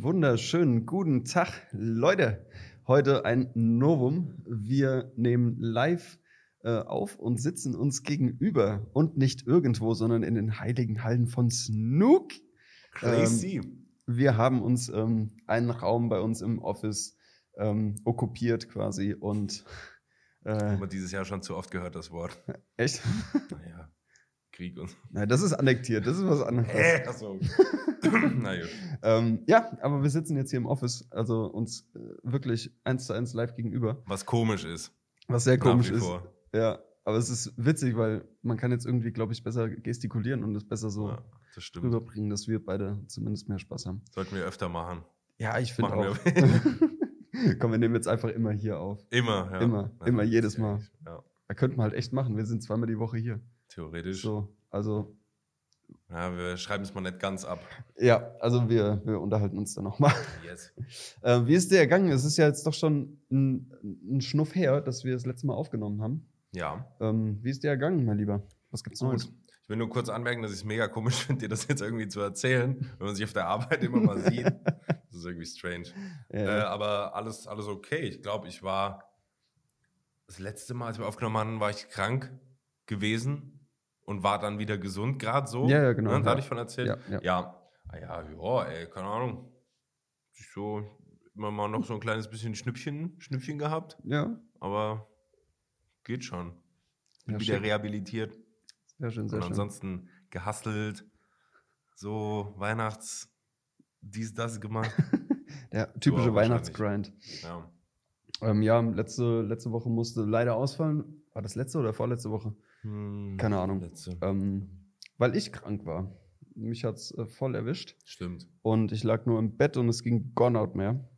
Einen wunderschönen guten Tag, Leute. Heute ein Novum. Wir nehmen live äh, auf und sitzen uns gegenüber und nicht irgendwo, sondern in den heiligen Hallen von Snook. Crazy. Ähm, wir haben uns ähm, einen Raum bei uns im Office ähm, okkupiert quasi und äh, Haben wir dieses Jahr schon zu oft gehört, das Wort. echt? Naja, Krieg und. Nein, das ist annektiert, das ist was anderes. Hä? Achso. Na gut. Ähm, ja, aber wir sitzen jetzt hier im Office, also uns äh, wirklich eins zu eins live gegenüber, Was komisch ist. was sehr komisch ist. vor. Ja, aber es ist witzig, weil man kann jetzt irgendwie, glaube ich, besser gestikulieren und es besser so Ja, das rüberbringen, dass wir beide zumindest mehr Spaß haben. Sollten wir öfter machen. Ja, ich finde auch. Komm, wir nehmen jetzt einfach immer hier auf. Immer, ja. Immer, immer, jedes Mal. Ja, Da könnten wir halt echt machen. Wir sind zweimal die Woche hier. Theoretisch. So, also Ja, wir schreiben es mal nicht ganz ab. ja, also wir, wir unterhalten uns dann nochmal. Yes. Äh, wie ist dir ergangen? Es ist ja jetzt doch schon ein, ein Schnuff her, dass wir das letzte Mal aufgenommen haben. Ja. Ähm, wie ist dir ergangen, mein Lieber? Was gibt's Neues? Gut. Ich will nur kurz anmerken, dass ich es mega komisch finde, dir das jetzt irgendwie zu erzählen, wenn man sich auf der Arbeit immer mal sieht. Das ist irgendwie strange. Äh, Ja. aber alles, alles okay. Ich glaube, ich war das letzte Mal, als wir aufgenommen haben, war ich krank gewesen und war dann wieder gesund, gerade so. Ja, ja, genau, Ne? Da hatte ich von erzählt. Ja, ja. ja. Ah ja, ja, ey, keine Ahnung. So immer mal noch so ein kleines bisschen Schnüppchen, Schnüppchen gehabt, ja, aber geht schon. Bin Ja, wieder schick. rehabilitiert sehr schön, sehr und schön. ansonsten gehustelt, so Weihnachts, dies, das gemacht. Der typische auch Weihnachtsgrind. ja. Ähm, ja, letzte, letzte Woche musste leider ausfallen. War das letzte oder vorletzte Woche? Hm, Keine Ahnung. Ähm, weil ich krank war. Mich hat's äh, voll erwischt. Stimmt. Und ich lag nur im Bett und es ging gar nicht mehr.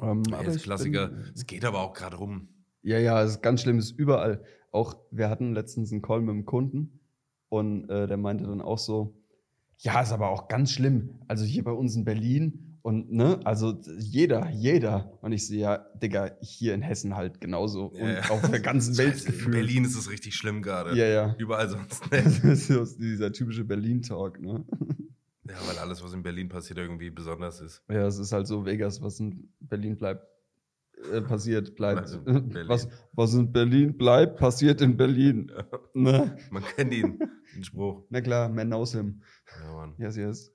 Ähm, Ja, aber Klassiker. Es geht aber auch gerade rum. Ja, ja, es ist ganz schlimm, es ist überall. Auch wir hatten letztens einen Call mit einem Kunden und äh, der meinte dann auch so, ja, ist aber auch ganz schlimm. Also hier bei uns in Berlin und ne, also jeder, jeder. Und ich sehe ja, Digga, hier in Hessen halt genauso und Ja, ja. auf der ganzen Welt Scheiße, In. Berlin ist es richtig schlimm gerade. Ja, ja. Überall sonst Das nicht. ist dieser typische Berlin-Talk, ne? ja, weil alles, was in Berlin passiert, irgendwie besonders ist. Ja, es ist halt so Vegas, was in Berlin bleibt, äh, passiert, bleibt. Also. Was, was in Berlin bleibt, passiert in Berlin. Ne? Man kennt ihn, den Spruch. Na klar, man knows him. Ja, Mann. Yes, yes.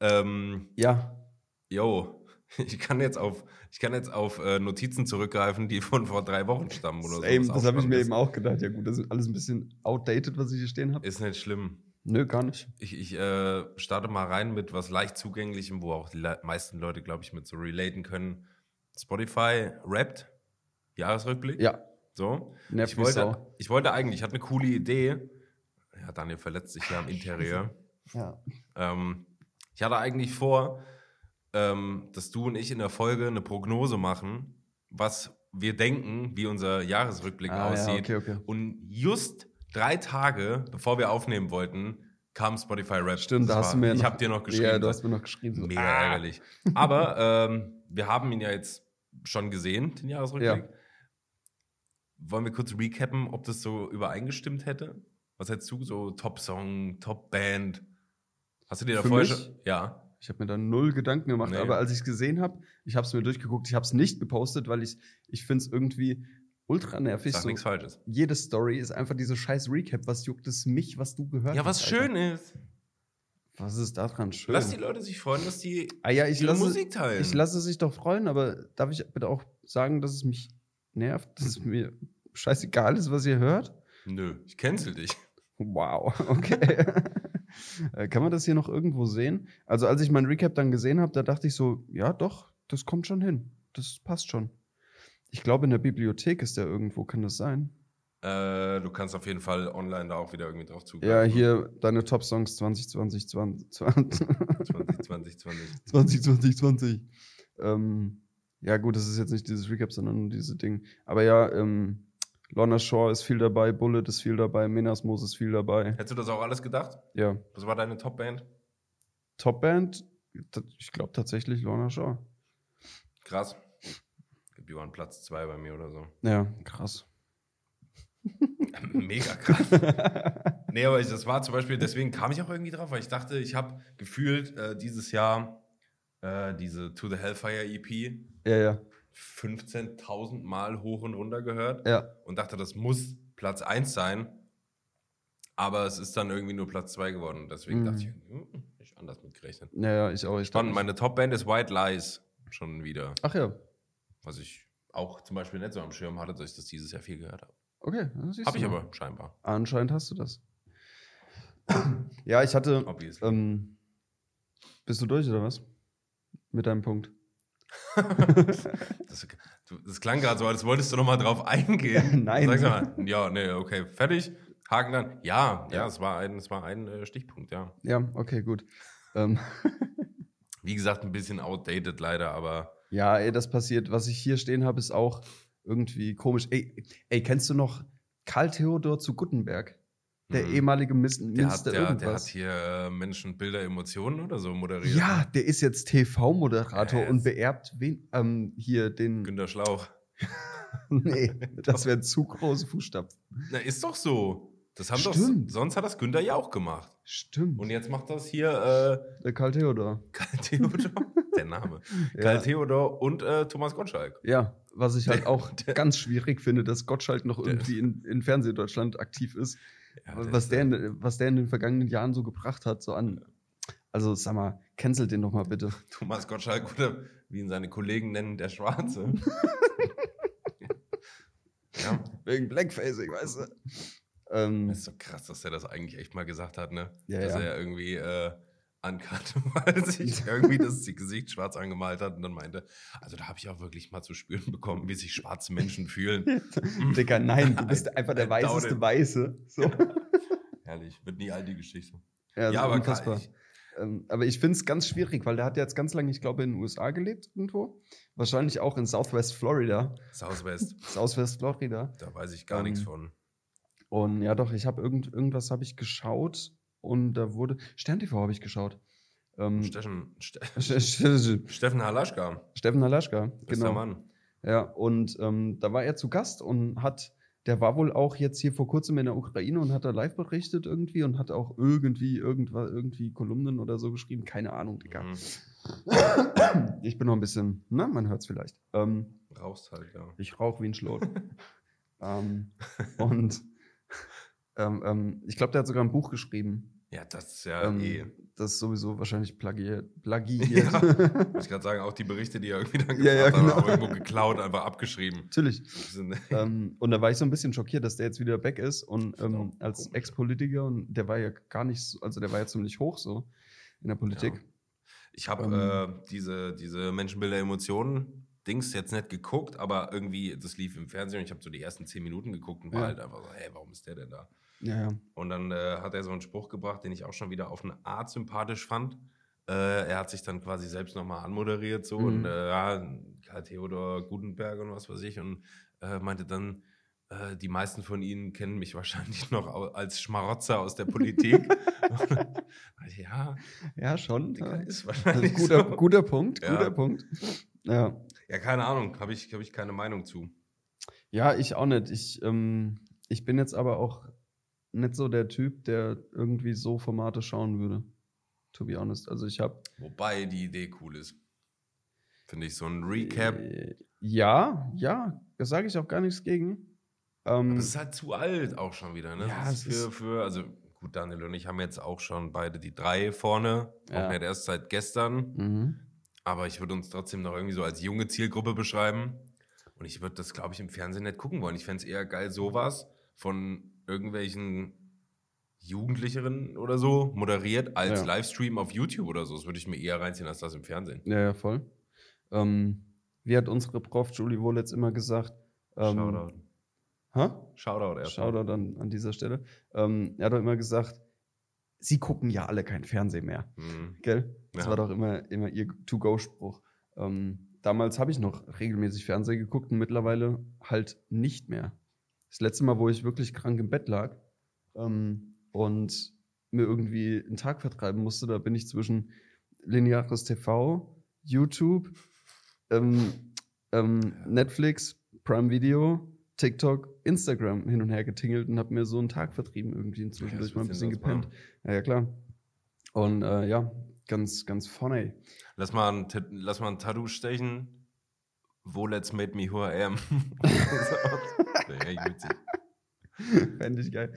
Ähm, Ja, yo, ich kann jetzt auf, ich kann jetzt auf äh, Notizen zurückgreifen, die von vor drei Wochen stammen oder so. Das habe ich mir spannend eben auch gedacht. Ja gut, das ist alles ein bisschen outdated, was ich hier stehen habe. ist. Ist nicht schlimm. Nö, gar nicht. Ich, ich äh, starte mal rein mit was leicht zugänglichem, wo auch die le meisten Leute, glaube ich, mit so relaten können. Spotify rappt, Jahresrückblick. Ja, So. nervt Ich wollte, sau. ich wollte eigentlich, ich hatte eine coole Idee. Ja, Daniel verletzt sich ja am Interieur. Ja. Ähm, ich hatte eigentlich vor, ähm, dass du und ich in der Folge eine Prognose machen, was wir denken, wie unser Jahresrückblick Ah, ja, aussieht. okay, okay. Und just drei Tage, bevor wir aufnehmen wollten, kam Spotify Rap. Stimmt, da Das hast du war- mir Ich habe dir noch geschrieben. Ja, du hast mir noch geschrieben. So, Mega ah. ärgerlich. Aber ähm, wir haben ihn ja jetzt schon gesehen, den Jahresrückblick. Ja. Wollen wir kurz recappen, ob das so übereingestimmt hätte? Was hättest du so Top-Song, Top-Band? Hast du dir da Für vorher mich? schon... Ja. Ich habe mir da null Gedanken gemacht, Nee. aber als ich es gesehen habe, ich habe es mir durchgeguckt, ich habe es nicht gepostet, weil ich, ich finde es irgendwie ultra nervig. Sag So, nichts Falsches. jede Story ist einfach diese scheiß Recap. Was juckt es mich, was du gehört Ja, hast? was Alter? schön ist. Was ist daran schön? Lass die Leute sich freuen, dass die ah ja, ich lasse, Musik teilen. ich lasse sich doch freuen, aber darf ich bitte auch sagen, dass es mich nervt, dass es mir scheißegal ist, was ihr hört? Nö, ich cancel dich. Wow, okay. Äh, Kann man das hier noch irgendwo sehen? Also als ich mein Recap dann gesehen habe, da dachte ich so, ja doch, das kommt schon hin. Das passt schon. Ich glaube, in der Bibliothek ist der irgendwo, kann das sein? Äh, du kannst auf jeden Fall online da auch wieder irgendwie drauf zugreifen. Ja, hier deine Top-Songs 2020, 20, 20, 2020, 20. 20, 20, 20. Ähm, ja, gut, das ist jetzt nicht dieses Recap, sondern nur diese Ding. Aber ja, ähm, Lorna Shaw ist viel dabei, Bullet ist viel dabei, Menas Mos ist viel dabei. Hättest du das auch alles gedacht? Ja, Was war deine Top-Band? Top-Band, ich glaube tatsächlich Lorna Shaw. Krass. Die waren Platz 2 bei mir oder so. Ja, krass. Mega krass. nee, aber ich, das war zum Beispiel, deswegen kam ich auch irgendwie drauf, weil ich dachte, ich habe gefühlt äh, dieses Jahr äh, diese To the Hellfire EP Ja, ja. 15.000 Mal hoch und runter gehört Ja. und dachte, das muss Platz 1 sein. Aber es ist dann irgendwie nur Platz 2 geworden. Deswegen Mhm. dachte ich, hm, ich anders mitgerechnet. Ja, ja, ich auch. Ich Spannend, meine Top-Band ist White Lies schon wieder. Ach ja. Was ich auch zum Beispiel nicht so am Schirm hatte, dass ich das dieses Jahr viel gehört habe. Okay. dann siehst Habe ich mal. aber scheinbar. Anscheinend hast du das. ja, ich hatte. Ähm, bist du durch oder was? Mit deinem Punkt. Das, du, das klang gerade so, als wolltest du noch mal drauf eingehen. Nein. Sag mal, ja, nee, okay, fertig. Haken dann. Ja, ja, Ja. es war ein, es war ein äh, Stichpunkt, ja. Ja, okay, gut. Ähm, Wie gesagt, ein bisschen outdated leider, aber ja, ey, das passiert. Was ich hier stehen habe, ist auch irgendwie komisch. Ey, ey kennst du noch Karl Theodor zu Guttenberg? Der Mhm. ehemalige Mis der hat, Minister der, der hat irgendwas. hier äh, Menschen, Bilder, Emotionen oder so moderiert. ja, der ist jetzt TV-Moderator Ja, und beerbt wen, ähm, hier den. Günter Schlauch. nee, das wären zu große Fußstapfen. Na, ist doch so. Das haben Stimmt. doch, sonst hat das Günther ja auch gemacht. Stimmt. Und jetzt macht das hier äh, der Karl Theodor. Karl Theodor, der Name. Ja. Karl Theodor und äh, Thomas Gottschalk. Ja, was ich halt auch der- ganz schwierig finde, dass Gottschalk noch irgendwie in, in Fernsehdeutschland aktiv ist. Ja, was, ist, der in, was der in den vergangenen Jahren so gebracht hat, so an. Also sag mal, cancelt den doch mal bitte. Thomas Gottschalk oder wie ihn seine Kollegen nennen, der Schwarze. ja, Wegen Blackfacing, weißt du? Ähm, ist so krass, dass er das eigentlich echt mal gesagt hat, ne? Ja, dass ja. er irgendwie äh, ankannte, weil sich irgendwie das Gesicht schwarz angemalt hat und dann meinte, also da habe ich auch wirklich mal zu spüren bekommen, wie sich schwarze Menschen fühlen. Digga, nein, du bist einfach der weißeste. Weiße. So. Herrlich, wird nie alt die Geschichte. Ja, Ja, aber unfassbar. ich, Ähm, aber ich finde es ganz schwierig, weil der hat jetzt ganz lange, ich glaube, in den USA gelebt irgendwo. Wahrscheinlich auch in Southwest Florida. Southwest, Southwest Florida. da weiß ich gar Ähm, nichts von. Und ja, doch, ich habe irgend, irgendwas habe ich geschaut und da wurde Stern TV habe ich geschaut. Ähm, Steffen, Ste Steffen Steffen Halaschka, Halaschka, bester genau. Mann. Ja, und ähm, da war er zu Gast und hat, der war wohl auch jetzt hier vor kurzem in der Ukraine und hat da live berichtet irgendwie und hat auch irgendwie irgendwas, irgendwie Kolumnen oder so geschrieben. Keine Ahnung, Digga. Mhm. Ich bin noch ein bisschen, na, man hört es vielleicht. Ähm, Rauchst halt, ja. ich rauche wie ein Schlot. ähm, und ähm, ähm, ich glaube, der hat sogar ein Buch geschrieben. Ja, das ist ja ähm, eh. Das ist sowieso wahrscheinlich plagiert. plagiert. Ja. Muss ich gerade sagen, auch die Berichte, die er irgendwie dann Ja, ja, gemacht hat, genau. auch irgendwo geklaut, einfach abgeschrieben. Natürlich. Ähm, und da war ich so ein bisschen schockiert, dass der jetzt wieder weg ist und ähm, als Ex-Politiker und der war ja gar nicht, so, also der war ja ziemlich hoch so in der Politik. Ja. Ich habe Ähm. äh, diese, diese Menschenbilder, Emotionen, Dings jetzt nicht geguckt, aber irgendwie, das lief im Fernsehen und ich habe so die ersten zehn Minuten geguckt und war Ja. halt einfach so, hey, warum ist der denn da? Ja, ja. Und dann äh, hat er so einen Spruch gebracht, den ich auch schon wieder auf eine Art sympathisch fand. Äh, er hat sich dann quasi selbst nochmal anmoderiert, so Mhm. und äh, ja, Karl Theodor Gutenberg und was weiß ich, und äh, meinte dann, äh, die meisten von Ihnen kennen mich wahrscheinlich noch als Schmarotzer aus der Politik. ja, Ja, schon. Ja. ist wahrscheinlich Guter, so. guter Punkt, Ja. guter Punkt. Ja. Ja, keine Ahnung, habe ich, hab ich keine Meinung zu. ja, ich auch nicht. Ich, ähm, ich bin jetzt aber auch nicht so der Typ, der irgendwie so Formate schauen würde. To be honest. Also ich habe Wobei die Idee cool ist. Finde ich so ein Recap. Äh, Ja, ja, das sage ich auch gar nichts gegen. Ähm, Das ist halt zu alt auch schon wieder, ne? Ja, das ist es für, für, also gut, Daniel und ich haben jetzt auch schon beide die drei vorne. Ja. Auch nicht erst seit gestern. mhm. Aber ich würde uns trotzdem noch irgendwie so als junge Zielgruppe beschreiben. Und ich würde das, glaube ich, im Fernsehen nicht gucken wollen. Ich fände es eher geil, sowas von irgendwelchen Jugendlicheren oder so moderiert als Ja. Livestream auf YouTube oder so. Das würde ich mir eher reinziehen als das im Fernsehen. Ja, ja, voll. Ähm, wie hat unsere Prof Julie Wohlitz immer gesagt? Ähm, Shoutout. Hä? Shoutout erst. Shoutout an, an dieser Stelle. Ähm, er hat doch immer gesagt, sie gucken ja alle kein Fernsehen mehr. Mhm. Gell? Das Ja. war doch immer, immer ihr To-Go-Spruch. Ähm, damals habe ich noch regelmäßig Fernsehen geguckt und mittlerweile halt nicht mehr. Das letzte Mal, wo ich wirklich krank im Bett lag ähm, und mir irgendwie einen Tag vertreiben musste, da bin ich zwischen lineares TV, YouTube, ähm, ähm, Netflix, Prime Video, TikTok, Instagram hin und her getingelt und habe mir so einen Tag vertrieben irgendwie inzwischen durch was mal ein bisschen gepennt. Ja, ja, klar. Und äh, ja, ganz, ganz funny. Lass mal ein, lass mal ein Tattoo stechen. Wolet's made me who I am. Wäre echt witzig. Fände ich geil.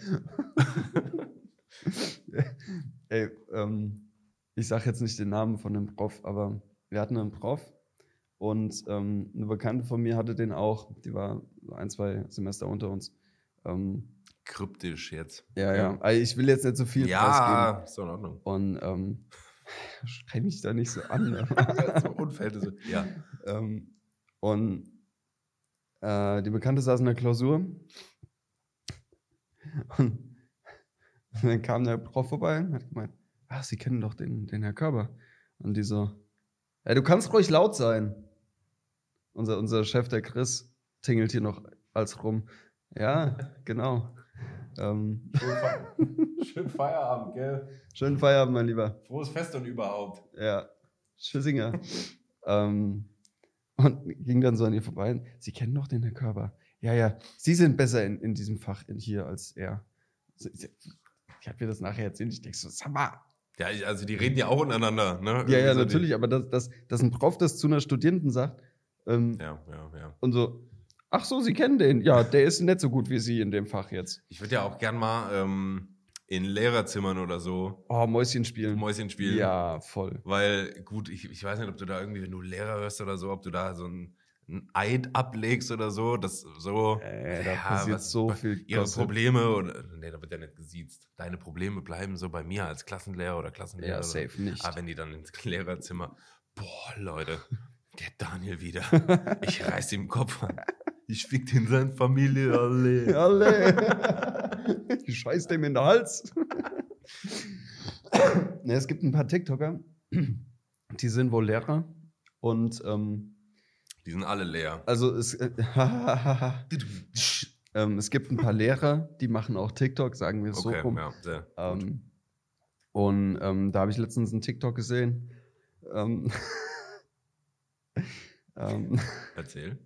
Ey, ähm, ich sag jetzt nicht den Namen von dem Prof, aber wir hatten einen Prof und ähm, eine Bekannte von mir hatte den auch. Die war ein, zwei Semester unter uns. Ähm, Kryptisch jetzt. ja, ja. Also ich will jetzt nicht so viel Ja, ist doch in Ordnung. Und ähm, schrei mich da nicht so an. ne? so Unfälle. So. Ja. Ähm, und äh, die Bekannte saß in der Klausur. Und dann kam der Prof vorbei und hat gemeint, ah, Sie kennen doch den, den Herr Körber. Und die so, ja, du kannst ruhig laut sein. Unser, unser Chef, der Chris, tingelt hier noch als rum. Ja, genau. Ähm, Schönen Feierabend, gell? schönen Feierabend, mein Lieber. Frohes Fest und überhaupt. Ja, Tschüssinger. ähm, und ging dann so an ihr vorbei. Sie kennen doch den Herr Körber. Ja, ja, Sie sind besser in, in diesem Fach in hier als er. So, Ich, ich habe mir das nachher erzählt. Ich denke so, sag mal. Ja, also die reden ja auch untereinander, ne? Ja, Irgendwie ja, so die- natürlich, aber dass, dass, dass ein Prof das zu einer Studierenden sagt ähm, Ja, ja, ja. und so, ach so, Sie kennen den. Ja, der ist nicht so gut wie Sie in dem Fach jetzt. Ich würde ja auch gern mal ähm, in Lehrerzimmern oder so Oh, Mäuschen spielen. Mäuschen spielen. Ja, voll. Weil, gut, ich, ich weiß nicht, ob du da irgendwie, wenn du Lehrer hörst oder so, ob du da so ein, ein Eid ablegst oder so, das so. Äh, da ja, passiert was- so viel Ihre Gossip. Probleme, oder, nee, da wird ja nicht gesiezt. Deine Probleme bleiben so bei mir als Klassenlehrer oder Klassenlehrer. Ja, oder- safe nicht. Aber wenn die dann ins Lehrerzimmer, boah, Leute, der Daniel wieder. Ich reiß ihm den Kopf an. Ich fick den seine Familie alle. Alle. Ich scheiß dem in den Hals. ne, es gibt ein paar TikToker, die sind wohl Lehrer. Und ähm, Die sind alle leer. also es, äh, ähm, es gibt ein paar Lehrer, die machen auch TikTok, sagen wir es so Okay, rum. ja, sehr. Ähm, und ähm, da habe ich letztens einen TikTok gesehen. Ähm, ähm, Erzähl.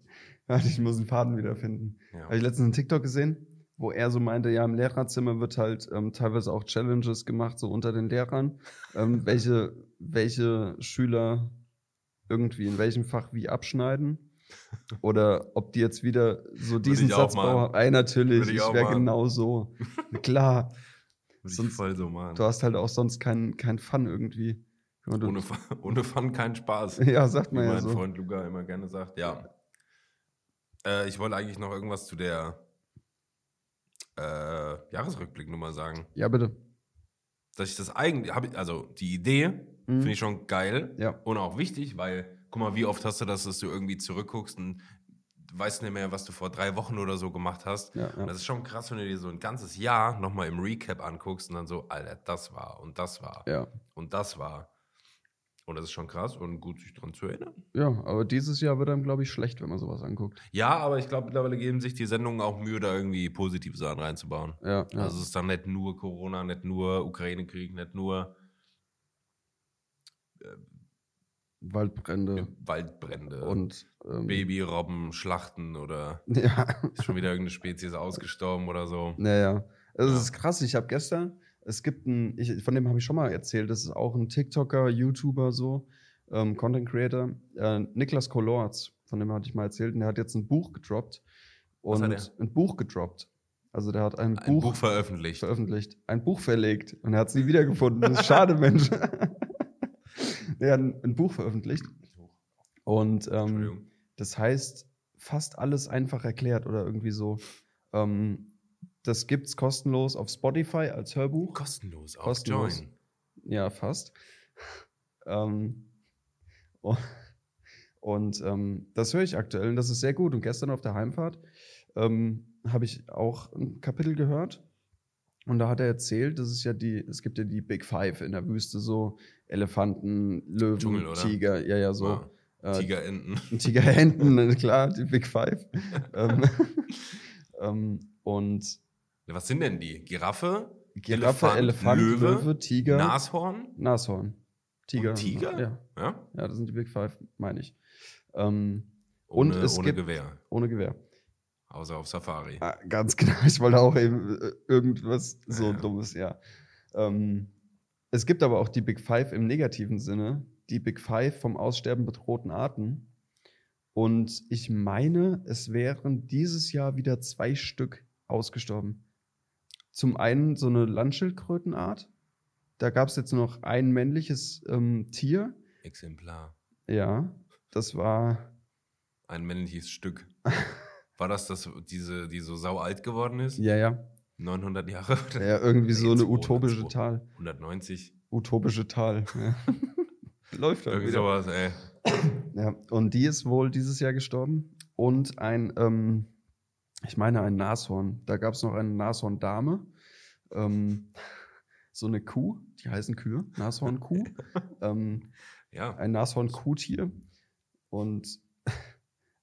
Ich muss einen Faden wiederfinden. Ja. Habe ich letztens einen TikTok gesehen, wo er so meinte, ja, im Lehrerzimmer wird halt ähm, teilweise auch Challenges gemacht, so unter den Lehrern, ähm, welche, welche Schüler irgendwie in welchem Fach wie abschneiden. Oder ob die jetzt wieder so diesen Satz bauen. Ey, natürlich, Würde ich ich, wäre genau so. Klar, sonst- so du hast halt auch sonst keinen kein Fun irgendwie. Ohne, Fun- ohne Fun kein Spaß. ja, sagt Wie man ja mein so. Freund Luca immer gerne sagt. Ja. Äh, ich wollte eigentlich noch irgendwas zu der äh, Jahresrückblicknummer sagen. Ja, bitte. Dass ich das eigentlich, ich, also die Idee Mhm. finde ich schon geil Ja. und auch wichtig, weil, guck mal, wie oft hast du das, dass du irgendwie zurückguckst und weißt nicht mehr, was du vor drei Wochen oder so gemacht hast. Ja, Und ja. das ist schon krass, wenn du dir so ein ganzes Jahr nochmal im Recap anguckst und dann so, Alter, das war und das war und das war. Und das ist schon krass und gut, sich dran zu erinnern. Ja, aber dieses Jahr wird einem, glaube ich, schlecht, wenn man sowas anguckt. Ja, aber ich glaube, mittlerweile geben sich die Sendungen auch Mühe, da irgendwie positive Sachen reinzubauen. Ja, ja. Also es ist dann nicht nur Corona, nicht nur Ukraine-Krieg, nicht nur Waldbrände Waldbrände, und ähm, Babyrobben, Schlachten oder Ja, ist schon wieder irgendeine Spezies ausgestorben oder so. naja. Es Ja. ist krass. Ich habe gestern, es gibt einen, ich, von dem habe ich schon mal erzählt, das ist auch ein TikToker, YouTuber, so, ähm, Content Creator, äh, Niklas Kolorz, von dem hatte ich mal erzählt, und der hat jetzt ein Buch gedroppt. Was Und ein Buch gedroppt. Also der hat ein, Ein Buch, Buch veröffentlicht. veröffentlicht, ein Buch verlegt und er hat es nie wiedergefunden. Das ist schade, Mensch. der hat ein, ein Buch veröffentlicht und ähm, das heißt fast alles einfach erklärt oder irgendwie so. Ähm, das gibt's kostenlos auf Spotify als Hörbuch. Kostenlos, auf kostenlos. Join. Ja, fast. ähm, und und ähm, das höre ich aktuell und das ist sehr gut. Und gestern auf der Heimfahrt ähm, habe ich auch ein Kapitel gehört. Und da hat er erzählt, dass es ja die, es gibt ja die Big Five in der Wüste, so Elefanten, Löwen, Dschungel? Tiger, ja, ja, so. Ja. Äh, Tigerenten. Tigerenten, klar, die Big Five. ähm, ähm, und Was sind denn die? Giraffe? Giraffe, Elefant, Elefant, Löwe, Löwe, Tiger, Nashorn? Nashorn. Tiger. Und Tiger? Ja, Ja? ja, das sind die Big Five, meine ich. Ähm, Ohne, Und es ohne gibt- Gewehr. ohne Gewehr. Außer auf Safari. Ah, ganz genau, ich wollte auch eben äh, irgendwas so Ja. Dummes, ja. Ähm, Es gibt aber auch die Big Five im negativen Sinne, die Big Five vom Aussterben bedrohten Arten. Und ich meine, es wären dieses Jahr wieder zwei Stück ausgestorben. Zum einen so eine Landschildkrötenart. Da gab es jetzt noch ein männliches ähm, Tier. Exemplar. Ja, das war. Ein männliches Stück. War das das, diese, die so sau alt geworden ist? Ja, ja. 900 Jahre? Ja, irgendwie so eine 200, utopische Tal. 190? Utopische Tal. Ja. Läuft halt Irgendwie wieder. sowas, ey. Ja, und die ist wohl dieses Jahr gestorben. Und ein, ähm, ich meine, ein Nashorn. Da gab es noch eine Nashorn-Dame. Ähm, so eine Kuh, die heißen Kühe, Nashorn-Kuh. ähm, Ja. ein Nashorn-Kuhtier. Und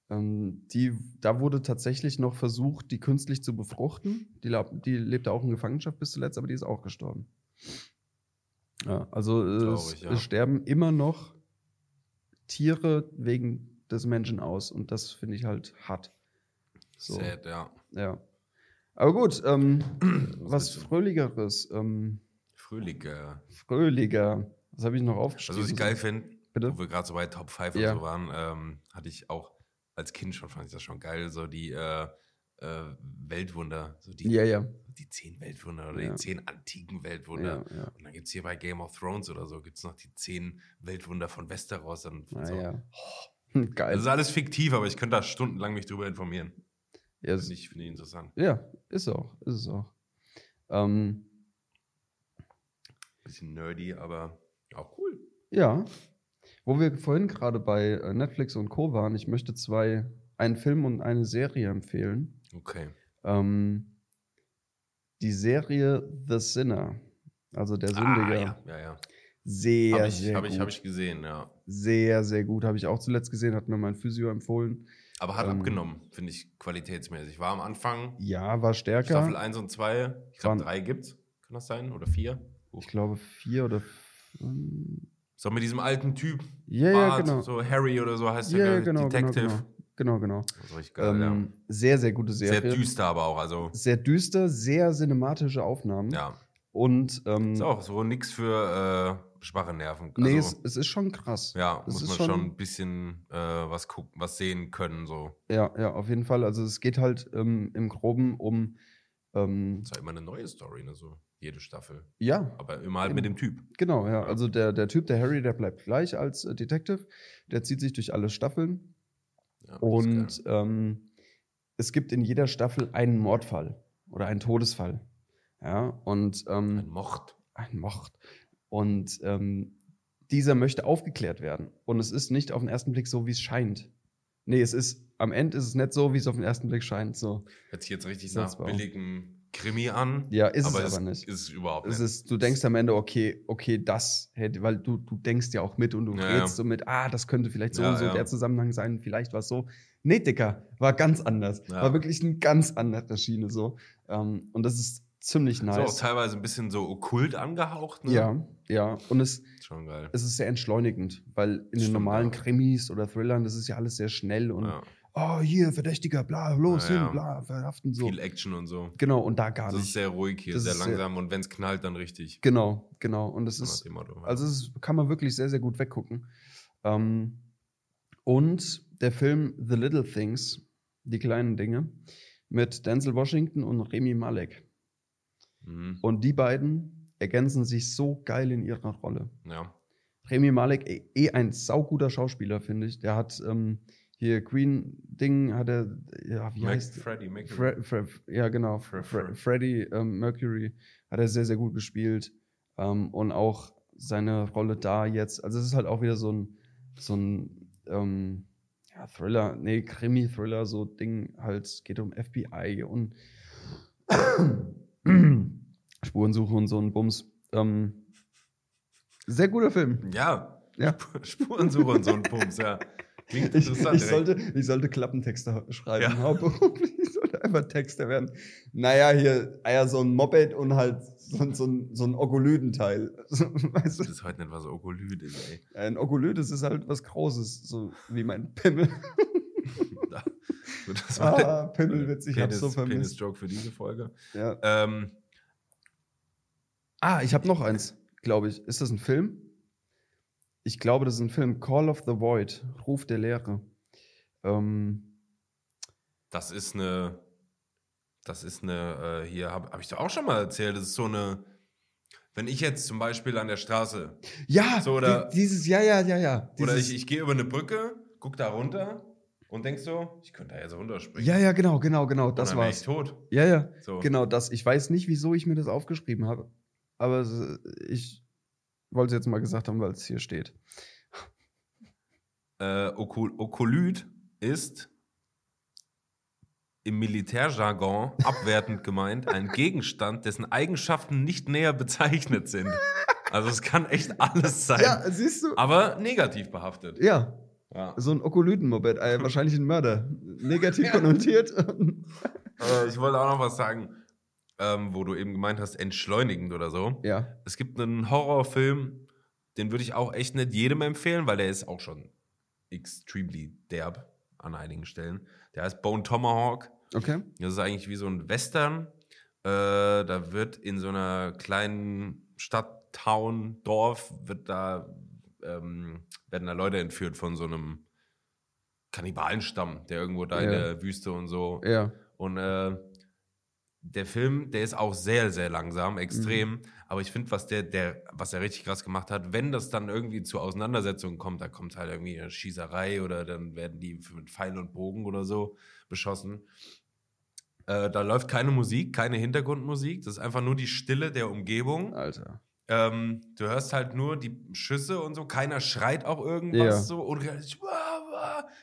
ähm, die, da wurde tatsächlich noch versucht, die künstlich zu befruchten. Die, die lebte auch in Gefangenschaft bis zuletzt, aber die ist auch gestorben. Ja, also äh, es, Traurig, ja. es sterben immer noch Tiere wegen des Menschen aus. Und das finde ich halt hart. So, Sad, ja. ja. Aber gut, ähm, was? Fröhlicheres, ähm, Fröhlicher. fröhlicher. Was habe ich noch aufgeschrieben? Also, was ich geil finde, wo wir gerade so bei Top 5 Ja. und so waren, ähm, hatte ich auch als Kind schon, fand ich das schon geil, so die äh, äh, Weltwunder, so die, Ja, ja. die zehn Weltwunder oder Ja. die zehn antiken Weltwunder. Und dann gibt es hier bei Game of Thrones oder so, gibt es noch die zehn Weltwunder von Westeros. Und so. Das Geil. ist alles fiktiv, aber ich könnte da stundenlang mich drüber informieren. Ja, Finde ich, finde ich interessant. ja, ist auch, ist es auch. Ähm, Bisschen nerdy, aber auch cool. ja, wo wir vorhin gerade bei äh, Netflix und Co. waren, ich möchte zwei, einen Film und eine Serie empfehlen. Okay. Ähm, die Serie The Sinner, also der Sündiger. Ah, ja, ja, ja. Sehr, Habe ich, sehr hab gut. ich, hab ich gesehen, ja. Sehr, sehr gut. Habe ich auch zuletzt gesehen, hat mir mein Physio empfohlen. Aber hat Ähm, abgenommen, finde ich, qualitätsmäßig. War am Anfang Ja, war stärker. Staffel 1 und 2, ich glaube Waren- 3 gibt's. Kann das sein? Oder 4? Ich glaube vier oder. f- ähm, So mit diesem alten Typ. Ja, ja, Bart, genau. So Harry oder so heißt Ja, der, ja, genau, genau, Detective. genau. Genau, genau. Das ist richtig geil, Ähm, Sehr, sehr gute ja. Serie. Sehr düster aber auch, also. Sehr düster, sehr cinematische Aufnahmen. Ja. Und ähm, Ist auch so nix für äh, schwache Nerven. nee, also, es, es ist schon krass. ja, es muss man schon- schon, ein bisschen äh, was gucken, was sehen können, so. Ja, ja, auf jeden Fall. Also es geht halt ähm, im Groben um ähm, ist ja immer eine neue Story, ne, so. Jede Staffel. ja, Aber immer halt mit dem Typ. genau, ja. Also der, der Typ, der Harry, der bleibt gleich als äh, Detective. Der zieht sich durch alle Staffeln. Ja, das Und ähm, es gibt in jeder Staffel einen Mordfall oder einen Todesfall. Ja, und ähm, ein Mord. ein Mord. Und ähm, dieser möchte aufgeklärt werden. Und es ist nicht auf den ersten Blick so, wie es scheint. Nee, es ist, am Ende ist es nicht so, wie es auf den ersten Blick scheint. So. Hört sich jetzt richtig nach billigem Krimi an. Ja, ist aber es aber ist, nicht. Ist es überhaupt Es nicht. ist, du denkst am Ende, okay, okay, das hätte, weil du, du denkst ja auch mit und du Ja, redest ja. so mit, ah, das könnte vielleicht so Ja, und so der Zusammenhang sein, vielleicht war es so. Nee, Dicker, war ganz anders. War wirklich eine ganz andere Schiene so. Ähm, und das ist ziemlich Ist auch nice. teilweise ein bisschen so okkult angehaucht, ne? ja, ja. Und es, Schon geil. es ist sehr entschleunigend, weil in den normalen ja. Krimis oder Thrillern, das ist ja alles sehr schnell und Ja. oh, hier, Verdächtiger, bla, los Ja, hin, bla, verhaften so. Viel Action und so. Genau, und da gar Das ist nicht. sehr ruhig hier, Das sehr ist sehr- langsam und wenn es knallt, dann richtig. Genau, genau. Und So nach ist, also ist, kann man wirklich sehr, sehr gut weggucken. Ähm, und der Film The Little Things, die kleinen Dinge, mit Denzel Washington und Remy Malek. Mhm. Und die beiden ergänzen sich so geil in ihrer Rolle. Ja. Remy Malek, eh, eh ein sauguter Schauspieler, finde ich. Der hat ähm, hier Green Ding, hat er, ja, wie Mac, heißt Freddy Mercury. Fre Fre ja, genau. Fre- Fre Fre- Freddie ähm, Mercury hat er sehr, sehr gut gespielt. Ähm, und auch seine Rolle da jetzt. Also, es ist halt auch wieder so ein, so ein ähm, ja, Thriller, nee, Krimi-Thriller, so Ding halt. Es geht um FBI und Spurensuche und so ein Bums. Ähm, sehr guter Film. Ja. Ja. Sp- Spurensuche und so ein Pumps, ja. Klingt Ich, interessant. ich, direkt. sollte, ich sollte Klappentexte schreiben, Ja. hauptberuflich. Ich sollte einfach Texter werden. Naja, hier, ah ja, so ein Moped und halt so, so, ein, so ein Okolydenteil. weißt Das du? ist heute nicht, was Okolyt ist, ey. Ein Okolyt, das ist halt was Großes, so wie mein Pimmel. Da- Das war der ah, Pimmelwitz, ich hab's so vermisst. Joke für diese Folge. Ja. Ähm, Ah, ich habe noch eins. glaube ich. Ist das ein Film? Ich glaube, das ist ein Film. Call of the Void, Ruf der Leere. Ähm, Das ist eine. Das ist eine. Äh, hier habe hab ich doch auch schon mal erzählt. Das ist so eine. Wenn ich jetzt zum Beispiel an der Straße. ja, So, oder- die, dieses, ja, ja, ja, ja. Oder Dieses, ich, ich gehe über eine Brücke, guck da runter und denk so, ich könnte da jetzt runterspringen. ja, ja, genau, genau, genau, das und dann wär ich war's. tot. Ja, ja, So. genau das. Ich weiß nicht, wieso ich mir das aufgeschrieben habe, aber ich wollte es jetzt mal gesagt haben, weil es hier steht. Äh, Okul Okolyt ist im Militärjargon abwertend gemeint ein Gegenstand, dessen Eigenschaften nicht näher bezeichnet sind. Also es kann echt alles sein, Ja, siehst du? aber negativ behaftet. Ja, Ja. so ein Okolyten-Moped, wahrscheinlich ein Mörder. Negativ konnotiert. Äh, ich wollte auch noch was sagen, ähm, wo du eben gemeint hast, entschleunigend oder so. ja, Es gibt einen Horrorfilm, den würde ich auch echt nicht jedem empfehlen, weil der ist auch schon extremely derb an einigen Stellen. Der heißt Bone Tomahawk. okay. Das ist eigentlich wie so ein Western. Äh, da wird in so einer kleinen Stadt, Town, Dorf, wird da, ähm, werden da Leute entführt von so einem Kannibalenstamm, der irgendwo da in Ja. der Wüste und so Ja, und äh, der Film, der ist auch sehr, sehr langsam, extrem. Mhm. Aber ich finde, was der, der, was er richtig krass gemacht hat, wenn das dann irgendwie zu Auseinandersetzungen kommt, da kommt halt irgendwie eine Schießerei oder dann werden die mit Pfeil und Bogen oder so beschossen. Äh, da läuft keine Musik, keine Hintergrundmusik. Das ist einfach nur die Stille der Umgebung. Alter. Ähm, du hörst halt nur die Schüsse und so. Keiner schreit auch irgendwas Ja. so. Und das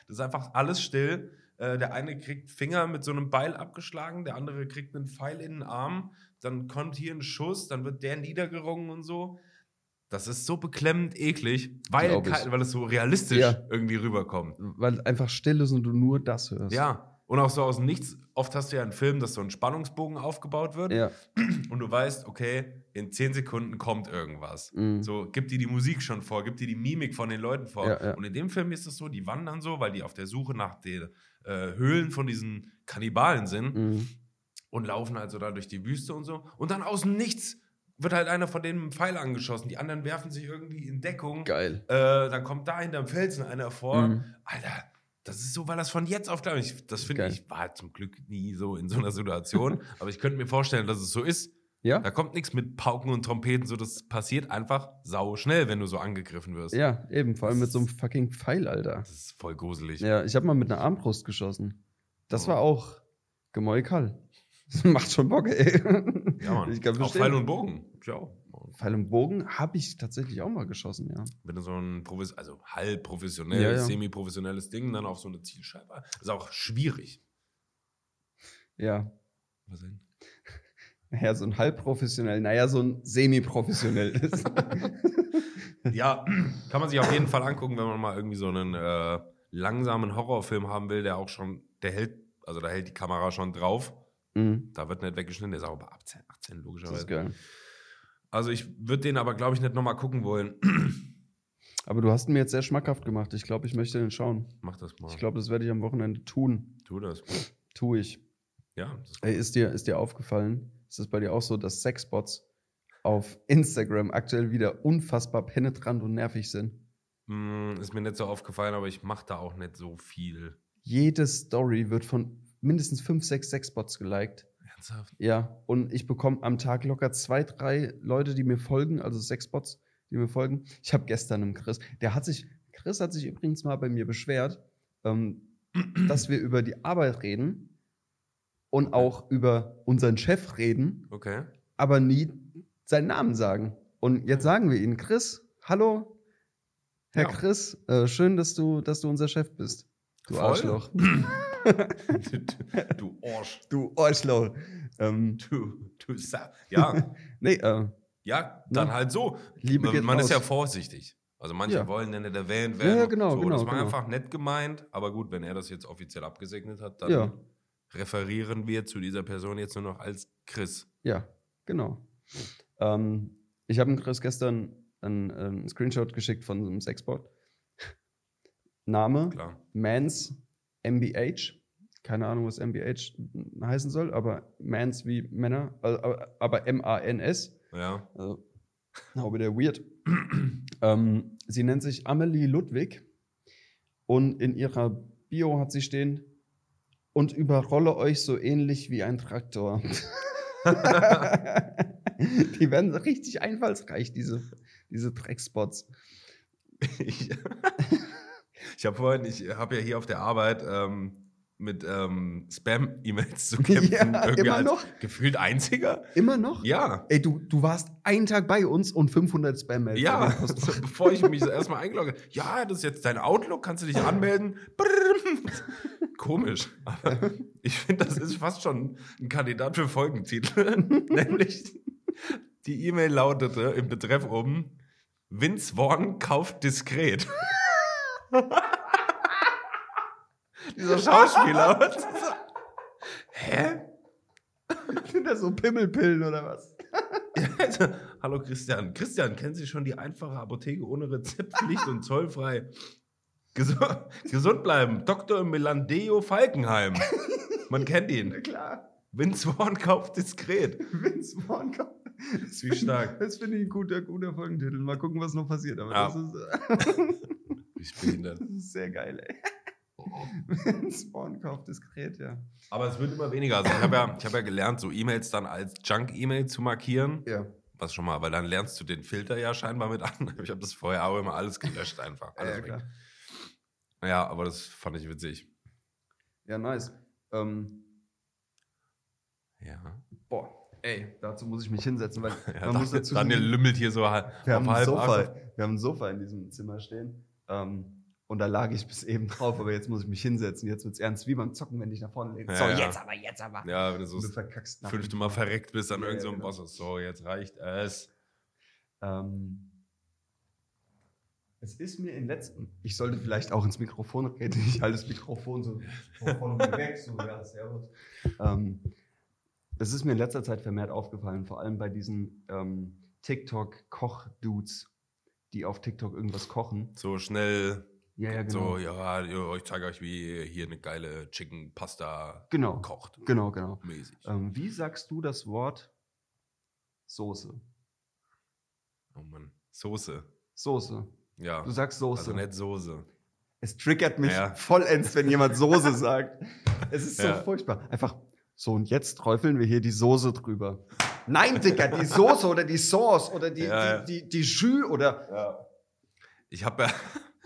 ist einfach alles still. Äh, der eine kriegt Finger mit so einem Beil abgeschlagen, der andere kriegt einen Pfeil in den Arm. Dann kommt hier ein Schuss, dann wird der niedergerungen und so. Das ist so beklemmend eklig, weil, weil es so realistisch Ja. irgendwie rüberkommt. Weil einfach still ist und du nur das hörst. Ja. Und auch so aus dem Nichts. Oft hast du ja einen Film, dass so ein Spannungsbogen aufgebaut wird Ja. und du weißt, okay, in 10 Sekunden kommt irgendwas. Mhm. So, gib dir die Musik schon vor, gib dir die Mimik von den Leuten vor. Ja, ja. Und in dem Film ist es so, die wandern so, weil die auf der Suche nach den äh, Höhlen von diesen Kannibalen sind Mhm. und laufen also da durch die Wüste und so. Und dann aus dem Nichts wird halt einer von denen mit einem Pfeil angeschossen. Die anderen werfen sich irgendwie in Deckung. Geil. Äh, dann kommt da hinterm Felsen einer vor. Mhm. Alter, das ist so, weil das von jetzt auf gleich. Ich, das finde Geil. ich, war halt zum Glück nie so in so einer Situation. aber ich könnte mir vorstellen, dass es so ist. Ja? Da kommt nichts mit Pauken und Trompeten, so das passiert einfach sau schnell, wenn du so angegriffen wirst. Ja, eben. Vor allem mit so einem fucking Pfeil, Alter. Das ist voll gruselig. Ja, ich habe mal mit einer Armbrust geschossen. Das Oh. war auch gemäukal. Das macht schon Bock, ey. Ja, Mann. Ich kann Auch. Pfeil und Bogen. Ja. Pfeil und Bogen habe ich tatsächlich auch mal geschossen, ja. Wenn du so ein Profes also halb professionell, Ja, ja. semi-professionelles Ding dann auf so eine Zielscheibe. Ist auch schwierig. Ja. Was denn? Naja, so ein halbprofessionell, naja, so ein semi-professionell ist. Ja, kann man sich auf jeden Fall angucken, wenn man mal irgendwie so einen äh, langsamen Horrorfilm haben will, der auch schon, der hält, also da hält die Kamera schon drauf. mhm, Da wird nicht weggeschnitten, der ist auch bei 18, 18 das ist logischerweise. geil. Also ich würde den aber, glaube ich, nicht nochmal gucken wollen. Aber du hast ihn mir jetzt sehr schmackhaft gemacht. Ich glaube, ich möchte den schauen. Mach das mal. Ich glaube, das werde ich am Wochenende tun. tu das. Tu ich. Ja, ist Ey, ist dir, ist dir aufgefallen? Ist es bei dir auch so, dass Sexbots auf Instagram aktuell wieder unfassbar penetrant und nervig sind? Mm, ist mir nicht so aufgefallen, aber ich mache da auch nicht so viel. Jede Story wird von mindestens fünf, sechs Sexbots geliked. Ernsthaft? Ja, und ich bekomme am Tag locker zwei, drei Leute, die mir folgen, also Sexbots, die mir folgen. Ich habe gestern einen Chris, der hat sich, Chris hat sich übrigens mal bei mir beschwert, ähm, dass wir über die Arbeit reden und auch über unseren Chef reden, Okay. aber nie seinen Namen sagen. Und jetzt sagen wir ihn, Chris, hallo, Herr Ja. Chris, äh, schön, dass du, dass du unser Chef bist. Du Voll. Arschloch. du Arsch. Du Arschloch. Ähm, Du, du Sa Ja, nee, äh, ja, dann Ne? halt so. Liebe man man ist ja vorsichtig. Also manche Ja. wollen ja nicht erwähnt werden. ja, genau, so, genau, Das war genau. einfach nett gemeint, aber gut, wenn er das jetzt offiziell abgesegnet hat, dann Ja. referieren wir zu dieser Person jetzt nur noch als Chris. Ja, genau. Ähm, ich habe Chris gestern einen, ähm, Screenshot geschickt von so einem Sexbot. Name Klar. Mans MBH. Keine Ahnung, was MBH heißen soll, aber Mans wie Männer, äh, aber- aber M-A-N-S. Ja. Also Auch wieder weird. ähm, sie nennt sich Amelie Ludwig und in ihrer Bio hat sie stehen und überrolle euch so ähnlich wie ein Traktor. Die werden richtig einfallsreich, diese, diese Dreckspots. Ich, ich habe vorhin, ich habe ja hier auf der Arbeit ähm, mit ähm, Spam-E-Mails zu kämpfen. Ja, immer noch? Gefühlt einziger. Immer noch? Ja. Ey, du, du warst einen Tag bei uns und 500 Spam-Mails. Ja, bevor ich mich erstmal eingelogge. Ja, das ist jetzt dein Outlook, kannst du dich anmelden? Komisch. Aber ich finde, das ist fast schon ein Kandidat für Folgentitel. Nämlich die E-Mail lautete im Betreff oben: Vince Vaughn kauft diskret. Dieser Schauspieler. Hä? Sind das so Pimmelpillen oder was? Hallo Christian. Christian, kennen Sie schon die einfache Apotheke ohne Rezeptpflicht und zollfrei? Gesund, gesund bleiben. Dr. Melandeo Falkenheim. Man kennt ihn. Klar. Vince Vaughn kauft diskret. Vince Vaughn kommt. Das Wie stark. Das finde ich ein guter, guter Folgentitel. Mal gucken, was noch passiert. Aber Ja. das, ist, Ich behindert. das ist sehr geil, ey. Vaughn kauft diskret, ja. Aber es wird immer weniger. Also ich habe ja, ich hab ja gelernt, so E-Mails dann als Junk-E-Mail zu markieren. Ja. Was schon mal, weil dann lernst du den Filter ja scheinbar mit an. Ich habe das vorher auch immer alles gelöscht einfach. Alles ja, klar. Ja, aber das fand ich witzig. ja, nice. Ähm, Ja. boah, ey, dazu muss ich mich hinsetzen, weil ja man muss Daniel, dazu Daniel lümmelt hier so halb, wir haben, Sofa, wir haben ein Sofa in diesem Zimmer stehen. Ähm, und da lag ich bis eben drauf, aber jetzt muss ich mich hinsetzen. Jetzt wird's ernst, wie beim Zocken, wenn ich nach vorne lege. Ja, so, ja. jetzt aber, jetzt aber. Ja, wenn du so verkackst nach fünfte Mal verreckt bist an Ja, irgendeinem ja, genau. Boss. So, jetzt reicht es. Ähm, es ist mir in letzten. Ich sollte vielleicht auch ins Mikrofon reden. Ich halte das Mikrofon so von mir weg. So, ja, servus. Ähm, es ist mir in letzter Zeit vermehrt aufgefallen, vor allem bei diesen ähm, TikTok-Koch-Dudes, die auf TikTok irgendwas kochen. So schnell, Ja, ja, genau. so, ja, ich zeige euch, wie ihr hier eine geile Chicken Pasta Genau. kocht. Genau, genau. Mäßig. Ähm, wie sagst du das Wort Soße? Oh Mann. Soße. Soße. Ja. Du sagst Soße. Also nicht Soße. Es triggert mich Ja. vollends, wenn jemand Soße sagt. Es ist so Ja. furchtbar. Einfach, so und jetzt träufeln wir hier die Soße drüber. Nein, Digga, die Soße oder die Sauce oder die, Ja, die, die, die Jus oder. Ja. Ich habe ja.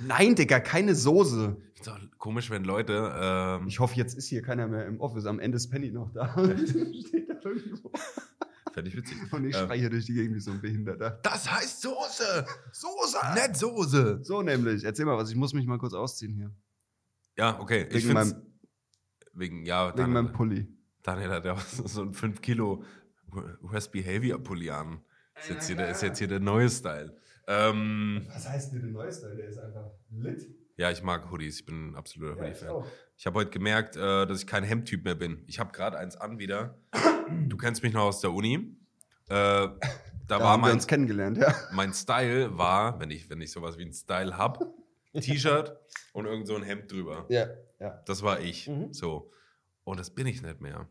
Nein, Digga, keine Soße. Ist doch komisch, wenn Leute. Ähm, Ich hoffe, jetzt ist hier keiner mehr im Office. Am Ende ist Penny noch da. Steht da irgendwo. Fände ich witzig. Und ich Ähm, schreie hier durch die Gegend wie so ein Behinderter. Das heißt Soße! Soße! Nicht Soße! So nämlich. Erzähl mal was. Ich muss mich mal kurz ausziehen hier. Ja, okay. ich Wegen find's, meinem- Wegen, ja, Wegen Daniel, meinem Pulli. Daniel hat ja auch so ein 5 Kilo West Behavior Pulli an. Ist jetzt hier der, ist jetzt hier der neue Style. Ähm, Was heißt denn der Neueste? Der ist einfach lit. ja, ich mag Hoodies. Ich bin ein absoluter Ja, ich Hoodie-Fan. auch. Ich habe heute gemerkt, äh, dass ich kein Hemdtyp mehr bin. Ich habe gerade eins an wieder. Du kennst mich noch aus der Uni. Äh, da, Da war haben wir mein, uns kennengelernt, ja. mein Style war, wenn ich, wenn ich sowas wie einen Style hab, T-Shirt und irgend so ein Hemd drüber. Ja, ja. Das war ich. Mhm. So. Und das bin ich nicht mehr.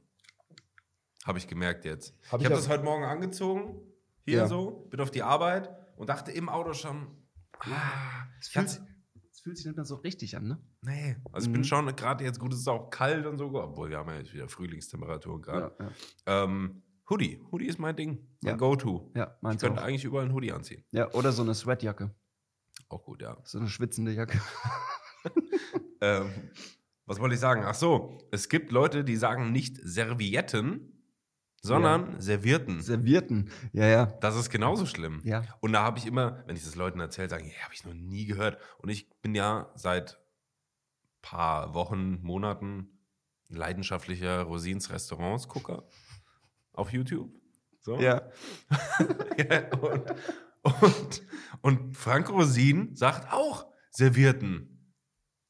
Habe ich gemerkt jetzt. Hab ich ich habe das heute Morgen angezogen. Hier Ja. so. Bin auf die Arbeit und dachte im Auto schon. Ah, Es fühlt, es fühlt sich nicht mehr so richtig an, ne? nee. Also ich Mhm. bin schon gerade jetzt gut, es ist auch kalt und so. Obwohl wir haben ja jetzt wieder Frühlingstemperaturen gerade. Ja, ja. Ähm, Hoodie. Hoodie ist mein Ding. Mein Ja. Go-To. ja Ich meinst könnte auch. eigentlich überall einen Hoodie anziehen. Ja, oder so eine Sweatjacke. Auch gut, ja. So eine schwitzende Jacke. Ähm, was wollte ich sagen? Ach so, es gibt Leute, die sagen nicht Servietten, sondern Servierten. Servierten. Ja, ja. Das ist genauso schlimm. Ja. Und da habe ich immer, wenn ich das Leuten erzähle, sagen, ja, habe ich noch nie gehört. Und ich bin ja seit paar Wochen, Monaten leidenschaftlicher Rosins Restaurants Gucker auf YouTube. So. Ja. Ja, und, und, und Frank Rosin sagt auch Servierten.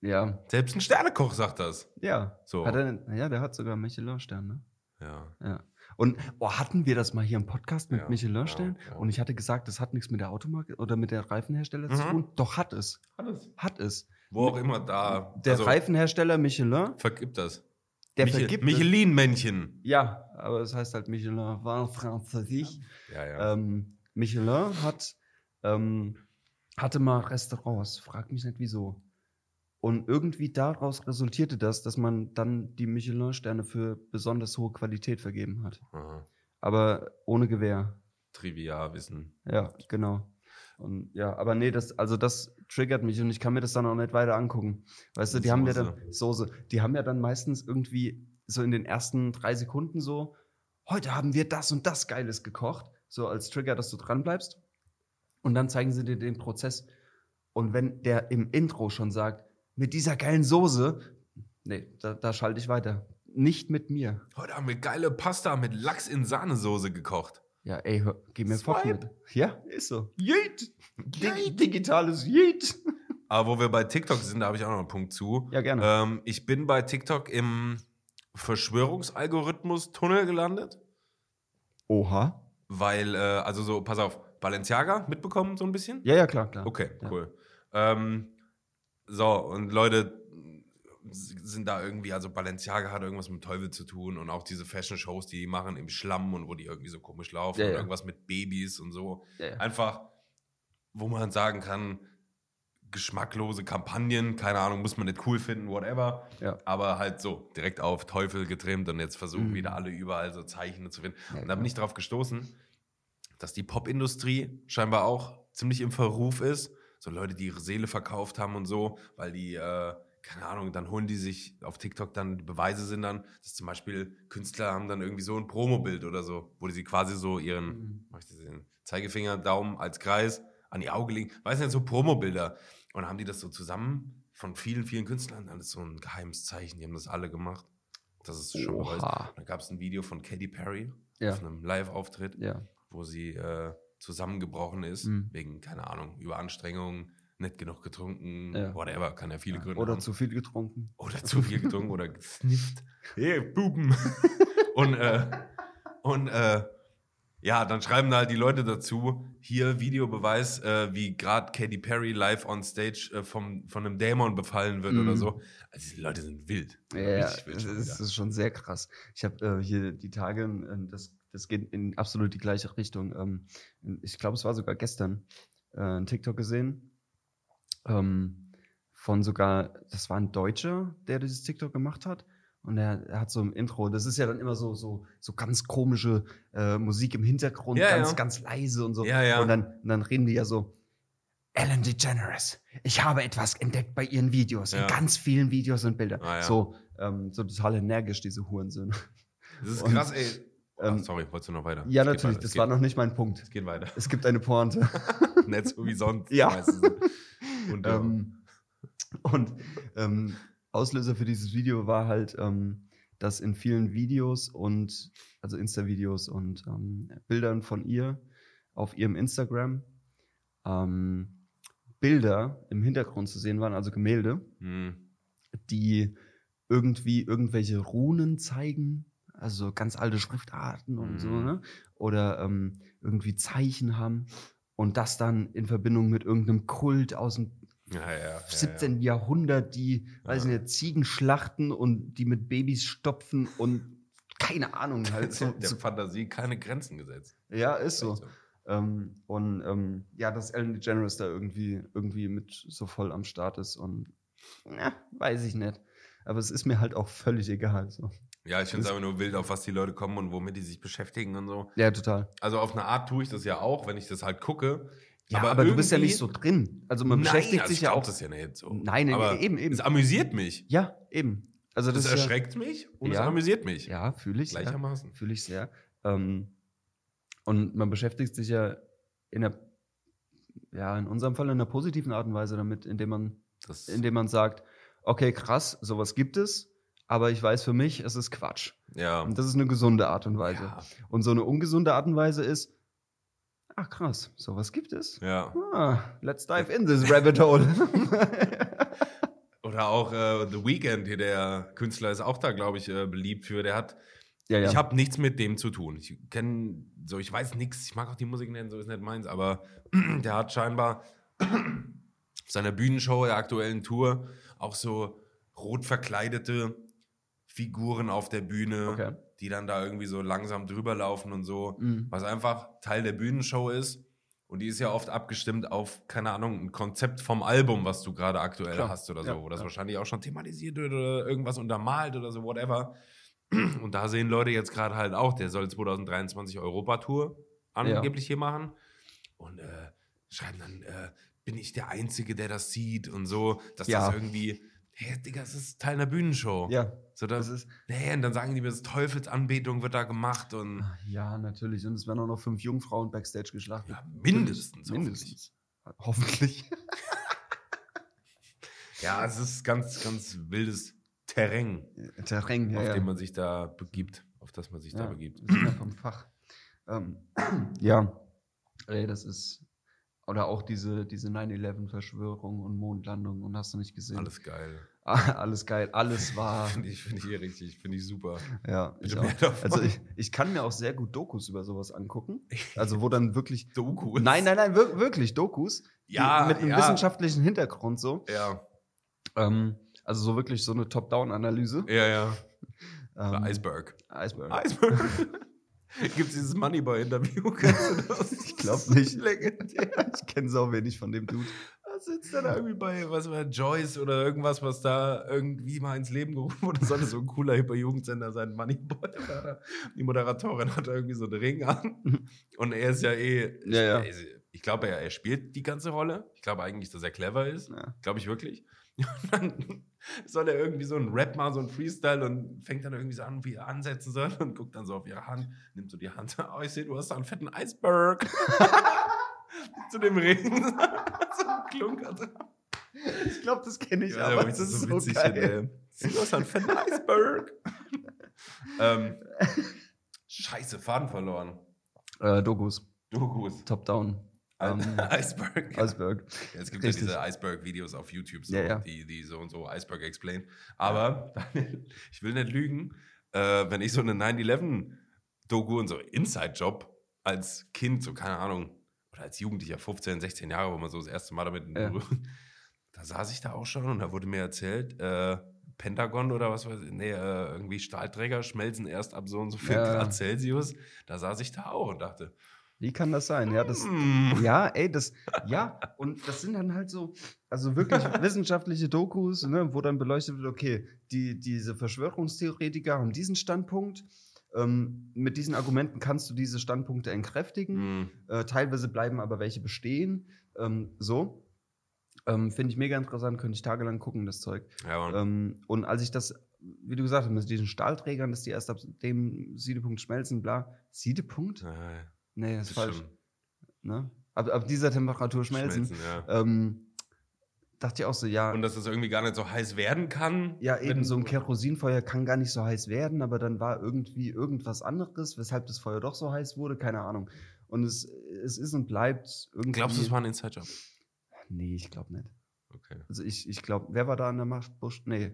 Ja. Selbst ein Sternekoch sagt das. Ja. So. Hat er, ja, der hat sogar Michelin-Stern, ne? Ja. Ja. Und oh, hatten wir das mal hier im Podcast mit Ja, Michelin-Stern? ja, ja. Und ich hatte gesagt, das hat nichts mit der Automarke oder mit der Reifenhersteller zu Mhm. tun. Doch, hat es. Alles. Hat es. Wo auch immer da. Der also, Reifenhersteller Michelin, vergibt das. der Michel- vergibt es. Michelin-Männchen. Ja, aber es heißt halt Michelin war französisch. Ja, ja. Ähm, Michelin hat, ähm, hatte mal Restaurants, frag mich nicht wieso. Und irgendwie daraus resultierte das, dass man dann die Michelin-Sterne für besonders hohe Qualität vergeben hat. Aha. Aber ohne Gewähr. Trivialwissen. Ja, genau. Und ja, aber nee, das, also das triggert mich und ich kann mir das dann auch nicht weiter angucken. Weißt du, die haben ja Soße. dann Soße, die haben ja dann meistens irgendwie so in den ersten drei Sekunden so, heute haben wir das und das Geiles gekocht, so als Trigger, dass du dran bleibst. Und dann zeigen sie dir den Prozess. Und wenn der im Intro schon sagt, mit dieser geilen Soße, nee, da, da schalte ich weiter. Nicht mit mir. Heute haben wir geile Pasta mit Lachs in Sahnesoße gekocht. Ja, ey, hör, geh mir Swipe. mit. Ja, ist so. Yeet. Dig digitales Yeet. Aber wo wir bei TikTok sind, da habe ich auch noch einen Punkt zu. Ja, gerne. Ähm, ich bin bei TikTok im Verschwörungsalgorithmus-Tunnel gelandet, Oha. weil, äh, also so, pass auf, Balenciaga mitbekommen so ein bisschen? Ja, ja, klar, klar. Okay, Ja. cool. Ähm, so, und Leute sind da irgendwie, also Balenciaga hat irgendwas mit Teufel zu tun und auch diese Fashion-Shows, die die machen im Schlamm und wo die irgendwie so komisch laufen Ja, und ja. irgendwas mit Babys und so. Ja. Einfach, wo man sagen kann, geschmacklose Kampagnen, keine Ahnung, muss man nicht cool finden, whatever. Aber halt so, direkt auf Teufel getrimmt und jetzt versuchen Mhm. wieder alle überall so Zeichen zu finden. Und da bin ich drauf gestoßen, dass die Popindustrie scheinbar auch ziemlich im Verruf ist. So Leute, die ihre Seele verkauft haben und so, weil die, äh, keine Ahnung, dann holen die sich auf TikTok dann, Beweise sind dann, dass zum Beispiel Künstler haben dann irgendwie so ein Promobild oder so, wo die sie quasi so ihren, Mhm. mach ich das den Zeigefinger, Daumen als Kreis an ihr Auge legen, weiß nicht, so Promobilder. Und dann haben die das so zusammen von vielen, vielen Künstlern, dann ist so ein geheimes Zeichen, die haben das alle gemacht. Das ist schon beweist. Da gab es ein Video von Katy Perry Ja. auf einem Live-Auftritt, Ja. wo sie äh, zusammengebrochen ist, Mhm. wegen, keine Ahnung, Überanstrengung, nicht genug getrunken, Ja. whatever, kann ja viele Gründe Oder haben. zu viel getrunken. Oder zu viel getrunken oder gesnifft. Hey, Buben. und äh, und äh, ja, dann schreiben da halt die Leute dazu, hier Videobeweis, äh, wie gerade Katy Perry live on stage äh, vom, von einem Dämon befallen wird Mhm. oder so. Also die Leute sind wild. Ja, ja wild ist, das ist schon sehr krass. Ich habe äh, hier die Tage, äh, das, das geht in absolut die gleiche Richtung. Ähm, ich glaube, es war sogar gestern äh, ein TikTok gesehen ähm, von sogar, das war ein Deutscher, der dieses TikTok gemacht hat. Und er, er hat so im Intro, das ist ja dann immer so, so, so ganz komische äh, Musik im Hintergrund, Ja, ganz, ja. ganz leise und so. Ja. Und dann, und dann reden die ja so, Ellen DeGeneres, ich habe etwas entdeckt bei ihren Videos, in ganz vielen Videos und Bildern. Ah. So, ähm, so total energisch, diese Hurensöhne. Das ist Und, krass, ey. Oh, ähm, sorry, wolltest du noch weiter? Ja, Es natürlich, weiter, das war noch nicht mein Punkt. Es geht weiter. Es gibt eine Pointe. Nicht so wie sonst. Ja. Und, äh, ähm, und ähm, Auslöser für dieses Video war halt, ähm, dass in vielen Videos und, also Insta-Videos und ähm, Bildern von ihr auf ihrem Instagram ähm, Bilder im Hintergrund zu sehen waren, also Gemälde, hm. die irgendwie irgendwelche Runen zeigen, also ganz alte Schriftarten und so, Mhm. ne? Oder ähm, irgendwie Zeichen haben und das dann in Verbindung mit irgendeinem Kult aus dem ja, ja, ja, ja. 17. Jahrhundert, die, weiß Ja. nicht, Ziegen schlachten und die mit Babys stopfen und keine Ahnung halt. So, Der so, Fantasie keine Grenzen gesetzt. ja, ist so. Echt Ähm, und ähm, ja, dass Ellen DeGeneres da irgendwie, irgendwie mit so voll am Start ist und ja, weiß ich nicht. Aber es ist mir halt auch völlig egal. So. Ja, ich finde es einfach nur wild, auf was die Leute kommen und womit die sich beschäftigen und so. Ja, total. Also auf eine Art tue ich das ja auch, wenn ich das halt gucke. Ja, aber, du bist ja nicht so drin. Also man Nein, beschäftigt also sich ich ja auch. das ja nicht so. Nein, nein, aber eben, eben. Es amüsiert mich. Ja, eben. Also Das, das, erschreckt mich und es Ja. amüsiert mich. ja, ja, fühle ich. Ja. Gleichermaßen. Fühle ich sehr. Ähm, und man beschäftigt sich ja in der, ja, in unserem Fall in einer positiven Art und Weise damit, indem man, Das, indem man sagt, okay, krass, sowas gibt es, aber ich weiß für mich, es ist Quatsch. ja. Und das ist eine gesunde Art und Weise. Ja. Und so eine ungesunde Art und Weise ist, ach krass, sowas gibt es. ja. Ah, let's dive in this rabbit hole. Oder auch äh, The Weeknd, hier der Künstler ist auch da, glaube ich, äh, beliebt für. Der hat, ja, ja. ich habe nichts mit dem zu tun. Ich kenne, so, ich weiß nichts, ich mag auch die Musik nennen, so ist nicht meins, aber der hat scheinbar auf seiner Bühnenshow der aktuellen Tour auch so rot verkleidete Figuren auf der Bühne, Okay. die dann da irgendwie so langsam drüber laufen und so, Mhm. was einfach Teil der Bühnenshow ist. Und die ist ja oft abgestimmt auf, keine Ahnung, ein Konzept vom Album, was du gerade aktuell Klar. hast oder so, Ja, wo das ja. wahrscheinlich auch schon thematisiert wird oder irgendwas untermalt oder so, whatever. Und da sehen Leute jetzt gerade halt auch, der soll 2023 Europatour angeblich hier machen. Und äh, schreiben dann, äh, bin ich der Einzige, der das sieht und so, dass Ja. das irgendwie, hey, Digga, das ist Teil einer Bühnenshow. Ja, So, das das ist. nee, und dann sagen die mir, das Teufelsanbetung wird da gemacht und Ja, natürlich. Und es werden auch noch fünf Jungfrauen backstage geschlachtet. ja, mindestens. Mindestens. Hoffentlich. Ja, es ist ganz, ganz wildes Terrain, Terrain, ja. auf ja. dem man sich da begibt, auf das man sich da ja, begibt. wir sind ja vom Fach. Ähm, ja, ey, das ist. Oder auch diese, diese 9-11-Verschwörung und Mondlandung und hast du nicht gesehen. Alles geil. Alles geil, alles war. Finde ich, find ich hier richtig, finde ich super. Ja, ich. Also ich, ich kann mir auch sehr gut Dokus über sowas angucken. Also wo dann wirklich. Doku. Nein, nein, nein, wir, wirklich Dokus. Ja, Mit einem ja. wissenschaftlichen Hintergrund so. Ja, Ähm, also so wirklich so eine Top-Down-Analyse. ja, ja. Ähm, Iceberg. Iceberg. Iceberg. Gibt es dieses Moneyboy-Interview? Ich glaub nicht. Legendär. Ich kenne sau wenig von dem Dude. Sitzt er da irgendwie bei, was war, Joyce oder irgendwas, was da irgendwie mal ins Leben gerufen wurde. Sollte so ein cooler, hipper Jugendsender sein, Moneyboy. Die Moderatorin hat irgendwie so einen Ring an. Und er ist ja eh, Ja, ja. ich, glaube, er, er spielt die ganze Rolle. Ich glaube eigentlich, dass er clever ist. Ja. Glaube ich wirklich. Und dann soll er irgendwie so einen Rap machen, so einen Freestyle und fängt dann irgendwie so an, wie er ansetzen soll und guckt dann so auf ihre Hand, nimmt so die Hand. Oh, ich sehe, du hast da einen fetten Iceberg. Zu dem Ring. So ein Klunker dran. Ich glaube, das kenne ich, Ja, aber ich ist so, witzig geil. hast da einen fetten Iceberg. ähm, scheiße, Faden verloren. Äh, Dokus, Dokus. Top-Down. Ähm, Iceberg. Iceberg. Ja, es gibt Richtig. ja diese Iceberg-Videos auf YouTube, so, Ja, ja. Die, die so und so Iceberg explain. Aber ich will nicht lügen, äh, wenn ich so eine 9-11-Doku und so Inside-Job als Kind, so keine Ahnung, als Jugendlicher, 15, 16 Jahre, wo man so das erste Mal damit in Ja. Berührung, da saß ich da auch schon und da wurde mir erzählt, äh, Pentagon oder was weiß ich, nee, äh, irgendwie Stahlträger schmelzen erst ab so und so viel Ja. Grad Celsius. Da saß ich da auch und dachte, Wie kann das sein? Ja, das, hm, ja, ey, das, ja, und das sind dann halt so, also wirklich wissenschaftliche Dokus, ne, wo dann beleuchtet wird, okay, die, diese Verschwörungstheoretiker haben diesen Standpunkt, ähm, mit diesen Argumenten kannst du diese Standpunkte entkräftigen, hm, äh, teilweise bleiben aber welche bestehen, ähm, so. Ähm, Finde ich mega interessant, könnte ich tagelang gucken, das Zeug. ja. Ähm, und als ich das, wie du gesagt hast, mit diesen Stahlträgern, dass die erst ab dem Siedepunkt schmelzen, bla. Siedepunkt? Ja, Nee, das ist falsch. Ne? Ab, ab dieser Temperatur schmelzen. ja. Dachte ich auch so, ja, Und dass es irgendwie gar nicht so heiß werden kann. ja, eben so ein Kerosinfeuer kann gar nicht so heiß werden, aber dann war irgendwie irgendwas anderes, weshalb das Feuer doch so heiß wurde, keine Ahnung. Und es, es ist und bleibt irgendwie. Glaubst du, es war ein Inside-Job? Nee, ich glaube nicht. Okay. Also ich, ich glaube, wer war da an der Macht? Bush? Nee.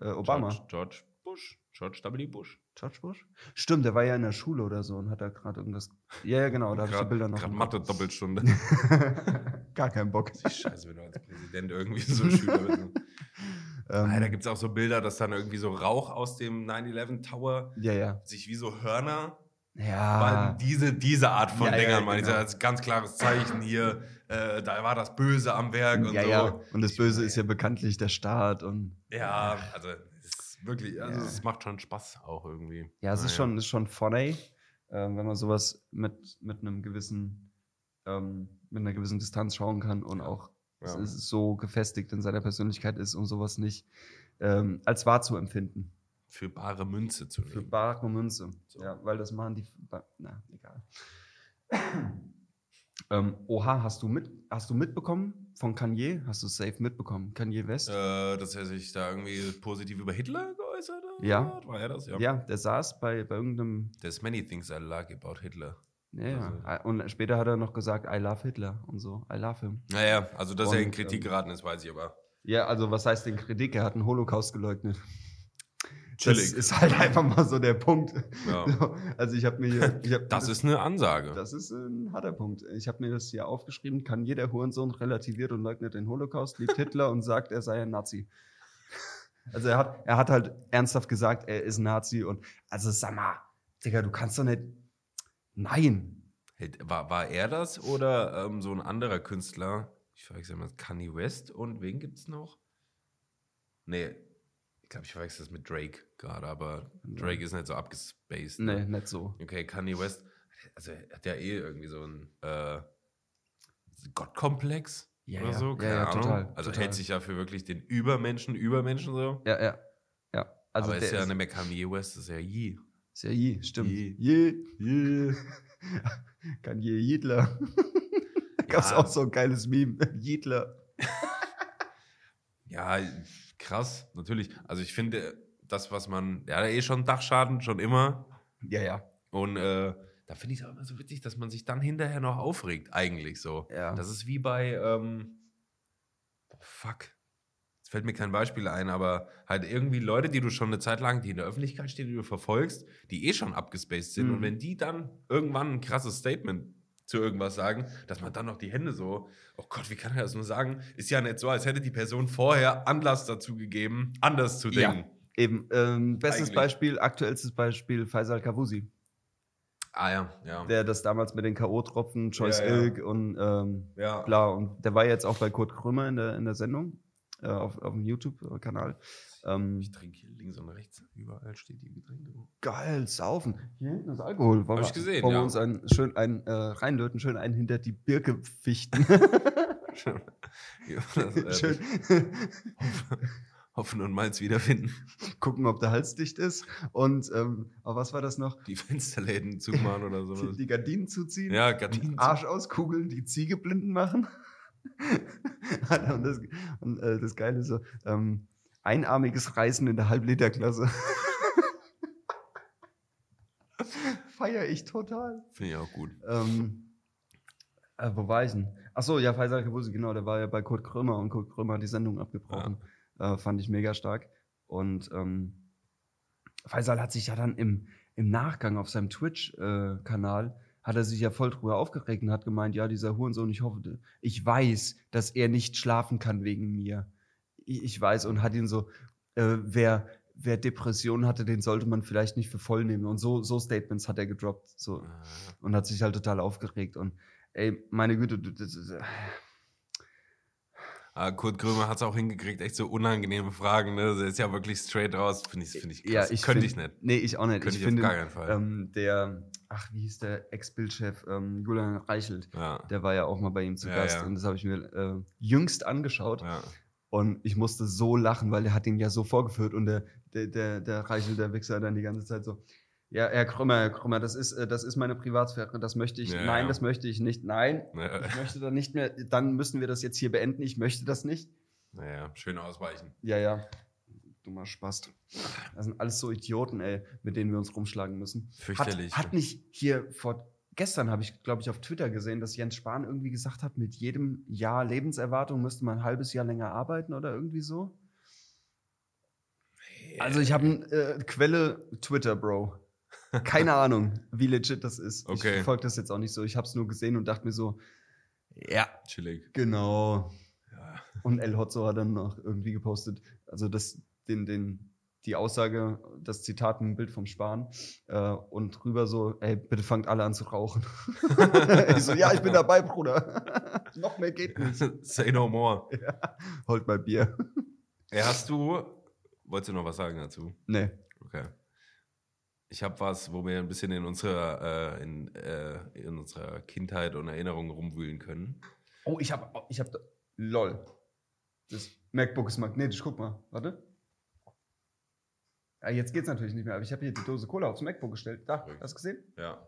Äh, Obama. George, George Bush. George W. Bush. George Bush? Stimmt, der war ja in der Schule oder so und hat da gerade irgendwas. Ja, ja, genau, da habe ich die Bilder noch. Gerade. Mathe-Doppelstunde. Gar keinen Bock. Scheiße, wenn du als Präsident irgendwie so Schüler bist. Ähm, Ah, da gibt es auch so Bilder, dass dann irgendwie so Rauch aus dem 9-11 Tower ja, ja. sich wie so Hörner. Ja. Diese, diese Art von Ja, ja, Dingern, meine ich, genau. als ganz klares Zeichen hier, äh, da war das Böse am Werk und ja, so. ja. Und das Ich- Böse ist ja bekanntlich der Staat und. Ja, also ist wirklich, also es macht schon Spaß auch irgendwie. Ja, es ist Naja. schon, ist schon funny, ähm, wenn man sowas mit, mit einem gewissen, ähm, mit einer gewissen Distanz schauen kann und auch ist so gefestigt in seiner Persönlichkeit ist und sowas nicht ähm, als wahr zu empfinden. Für bare Münze zu Für nehmen. bare Münze. So. Ja, weil das machen die. Na, egal. Ähm, oha, hast du, mit, hast du mitbekommen von Kanye? Hast du safe mitbekommen? Kanye West? Äh, dass er sich da irgendwie positiv über Hitler geäußert hat? Ja. War er das? Ja. ja. der saß bei, bei irgendeinem. There's many things I like about Hitler. Ja, ja. Also- Und später hat er noch gesagt, I love Hitler und so. I love him. Naja, also dass er in Und, Kritik ähm, geraten ist, weiß ich aber. Ja, also was heißt denn Kritik? Er hat einen Holocaust geleugnet. Chillig. Das ist halt einfach mal so der Punkt. Ja. Also ich habe mir, ich hab, Das ist eine Ansage. das ist ein harter Punkt. Ich habe mir das hier aufgeschrieben. Kann jeder Hurensohn relativiert und leugnet den Holocaust, liebt Hitler und sagt, er sei ein Nazi. Also er hat, er hat halt ernsthaft gesagt, er ist ein Nazi und also sag mal, Digga, du kannst doch nicht. Nein. Hey, War, war er das oder ähm, so ein anderer Künstler? Ich verwechsel mal Kanye West und wen gibt's noch? Nee, ich glaube, ich verwechsel das mit Drake gerade, aber Drake ist nicht so abgespaced. Nee, Ne? nicht so. Okay, Kanye West, also er hat ja eh irgendwie so einen äh, Gottkomplex Ja, oder ja. so. Ja, Keine ja, Ahnung. total, Also total. hält sich ja für wirklich den Übermenschen, Übermenschen so. Ja, ja. Ja. Also aber ist ja nicht mehr Kanye West, ist ja Yee. ist ja je, stimmt. Je. Je. Je. Kann je Hitler. da gab es Ja. auch so ein geiles Meme. Hitler. Ja, krass, natürlich. Also ich finde, das, was man, ja eh schon Dachschaden, schon immer. Ja, ja. Und äh, da finde ich es auch immer so witzig, dass man sich dann hinterher noch aufregt, eigentlich so. Ja. Das ist wie bei, ähm, oh, fuck. Jetzt fällt mir kein Beispiel ein, aber halt irgendwie Leute, die du schon eine Zeit lang, die in der Öffentlichkeit stehen, die du verfolgst, die eh schon abgespaced sind. Mhm. Und wenn die dann irgendwann ein krasses Statement zu irgendwas sagen, dass man dann noch die Hände so, oh Gott, wie kann er das nur sagen? Ist ja nicht so, als hätte die Person vorher Anlass dazu gegeben, anders zu Ja. denken. Eben, ähm, bestes Eigentlich. Beispiel, aktuellstes Beispiel, Faisal Kavusi, Ah ja, ja. der das damals mit den K.O.-Tropfen, Choice Ja, ja. Ilk und ähm, ja. bla, und der war jetzt auch bei Kurt Krümmer in der, in der Sendung, äh, auf, auf dem YouTube-Kanal. Ähm, Ich trinke hier links und rechts, überall steht die Getränke. geil, saufen. Hier hinten ist Alkohol. Wollen Hab wir- ich gesehen, Wollen wir ja. uns einen, schön einen äh, reinlöten, schön einen hinter die Birke fichten. Das, äh, schön Hoffen und Malz wiederfinden. gucken, ob der Hals dicht ist. Und ähm, was war das noch? Die Fensterläden zumachen oder Die, sowas. die Gardinen zuziehen. Ja, Gardinen. Arsch auskugeln, die Ziege blinden machen. und das, und, äh, das Geile ist so, ähm, einarmiges Reißen in der Halbliterklasse. Feier ich total. Finde ich auch gut. Ähm, äh, wo war ich denn? Achso, ja, Faisal Kabusi, genau, der war ja bei Kurt Krömer und Kurt Krömer hat die Sendung abgebrochen. Äh, fand ich mega stark. Und ähm, Faisal hat sich ja dann im, im Nachgang auf seinem Twitch-Kanal hat er sich ja voll drüber aufgeregt und hat gemeint, ja, dieser Hurensohn, ich hoffe, ich weiß, dass er nicht schlafen kann wegen mir. Ich, ich weiß und hat ihn so, äh, wer, wer Depressionen hatte, den sollte man vielleicht nicht für voll nehmen. Und so, so Statements hat er gedroppt. So Äh, und hat sich halt total aufgeregt. Und ey, meine Güte, du, das, ist- Ah, Kurt Krömer hat es auch hingekriegt, echt so unangenehme Fragen. Ne? Das ist ja wirklich straight raus. Finde ich, find ich krass. ja, ich Könnte find- ich nicht. Nee, ich auch nicht. Könnte ich ich auf finde, gar keinen Fall. ähm, der, ach, wie hieß der Ex-Bildchef, ähm, Julian Reichelt, Ja. der war ja auch mal bei ihm zu Ja, Gast und das habe ich mir äh, jüngst angeschaut und ich musste so lachen, weil er hat ihn ja so vorgeführt und der, der, der, der Reichelt, der Wichser, dann die ganze Zeit so, ja, Herr Krümmer, Herr Krümmer, das ist, äh, das ist meine Privatsphäre, das möchte ich, Ja, nein, ja. das möchte ich nicht, nein, Ja. ich möchte da nicht mehr, dann müssen wir das jetzt hier beenden, ich möchte das nicht. Naja, schön ausweichen. Ja, ja. Dummer Spast. Das sind alles so Idioten, ey, mit denen wir uns rumschlagen müssen. Fürchterlich. Hat, hat nicht hier vor gestern habe ich, glaube ich, auf Twitter gesehen, dass Jens Spahn irgendwie gesagt hat, mit jedem Jahr Lebenserwartung müsste man ein halbes Jahr länger arbeiten oder irgendwie so. Also ich habe eine äh, Quelle Twitter, Bro. Keine Ahnung, wie legit das ist. Ich Okay. verfolge das jetzt auch nicht so. Ich habe es nur gesehen und dachte mir so, ja, Chillig. genau. Ja. Und El Hotzo hat dann noch irgendwie gepostet, also das, den, den, die Aussage, das Zitat, ein Bild vom Spahn äh, und drüber so, ey, bitte fangt alle an zu rauchen. ich so, ja, ich bin dabei, Bruder. noch mehr geht nicht. Say no more. Holt mal Bier. Ey, hast du, wolltest du noch was sagen dazu? nee. Okay. Ich habe was, wo wir ein bisschen in unserer, äh, in, äh, in unserer Kindheit und Erinnerungen rumwühlen können. Oh, ich habe, ich habe, lol. Das MacBook ist magnetisch, guck mal, warte. Ja, jetzt geht's natürlich nicht mehr, aber ich habe hier die Dose Cola aufs MacBook gestellt. Da, Verrückt. hast du gesehen? Ja.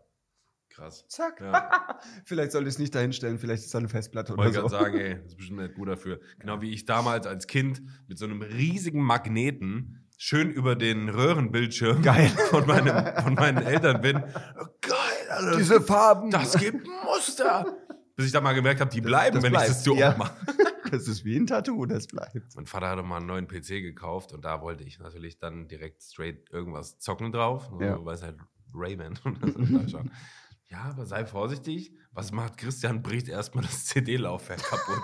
Krass. Zack. Ja. vielleicht sollte ich es nicht dahin stellen, vielleicht ist da eine Festplatte oder Wollte so. gerade sagen, ey, das ist bestimmt nicht gut dafür. Genau wie ich damals als Kind mit so einem riesigen Magneten schön über den Röhrenbildschirm Geil. Von, meinem, von meinen Eltern bin. Oh, geil, Alter. Diese Farben. das gibt Muster. Bis ich dann mal gemerkt habe, die bleiben, das wenn bleibt, ich das so ja. mache. Das ist wie ein Tattoo, das bleibt. Mein Vater hatte mal einen neuen PC gekauft und da wollte ich natürlich dann direkt straight irgendwas zocken drauf. So, Ja. Weil es halt Rayman. ja, aber sei vorsichtig. Was macht Christian? Bricht erstmal das CD-Laufwerk kaputt.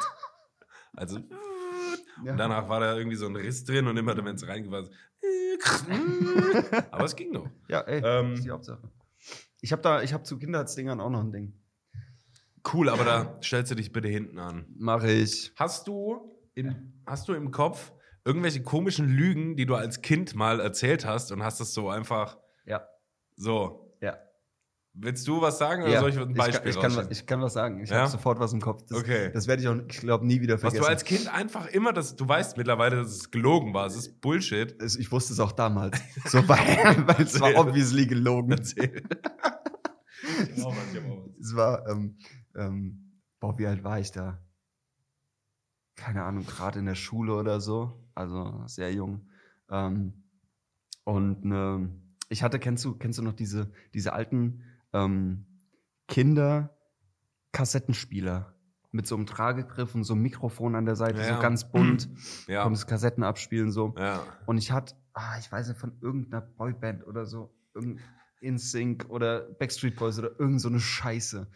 Also, Ja. Und danach war da irgendwie so ein Riss drin und immer, wenn es reingefasst Aber es ging noch. Ja, ey, Ähm, das ist die Hauptsache. Ich habe da, ich habe zu Kindheitsdingern auch noch ein Ding. Cool, aber da stellst du dich bitte hinten an. Mache ich. Hast du, in, hast du im Kopf irgendwelche komischen Lügen, die du als Kind mal erzählt hast und hast das so einfach Ja. so? Willst du was sagen oder ja. soll ich ein Beispiel ich, kann, ich, kann, was- ich kann was sagen. Ich Ja? habe sofort was im Kopf. Das, Okay. das werde ich auch, ich glaube, nie wieder Was vergessen. du als Kind einfach immer, das, du weißt mittlerweile, dass es gelogen war. Es ist Bullshit. Ich wusste es auch damals. So, weil, weil es war obviously gelogen. Erzähl. Ich auch was, ich auch was. Es war, ähm, ähm, boah, wie alt war ich da? Keine Ahnung, gerade in der Schule oder so. Also sehr jung. Ähm, und ne, ich hatte, kennst du, kennst du noch diese, diese alten ähm, Kinder-Kassettenspieler mit so einem Tragegriff und so einem Mikrofon an der Seite, Ja. so ganz bunt, Ja. konntest Kassetten abspielen so. ja. Und ich hatte, ah, ich weiß nicht, von irgendeiner Boyband oder so, irgendein InSync oder Backstreet Boys oder irgend so eine Scheiße.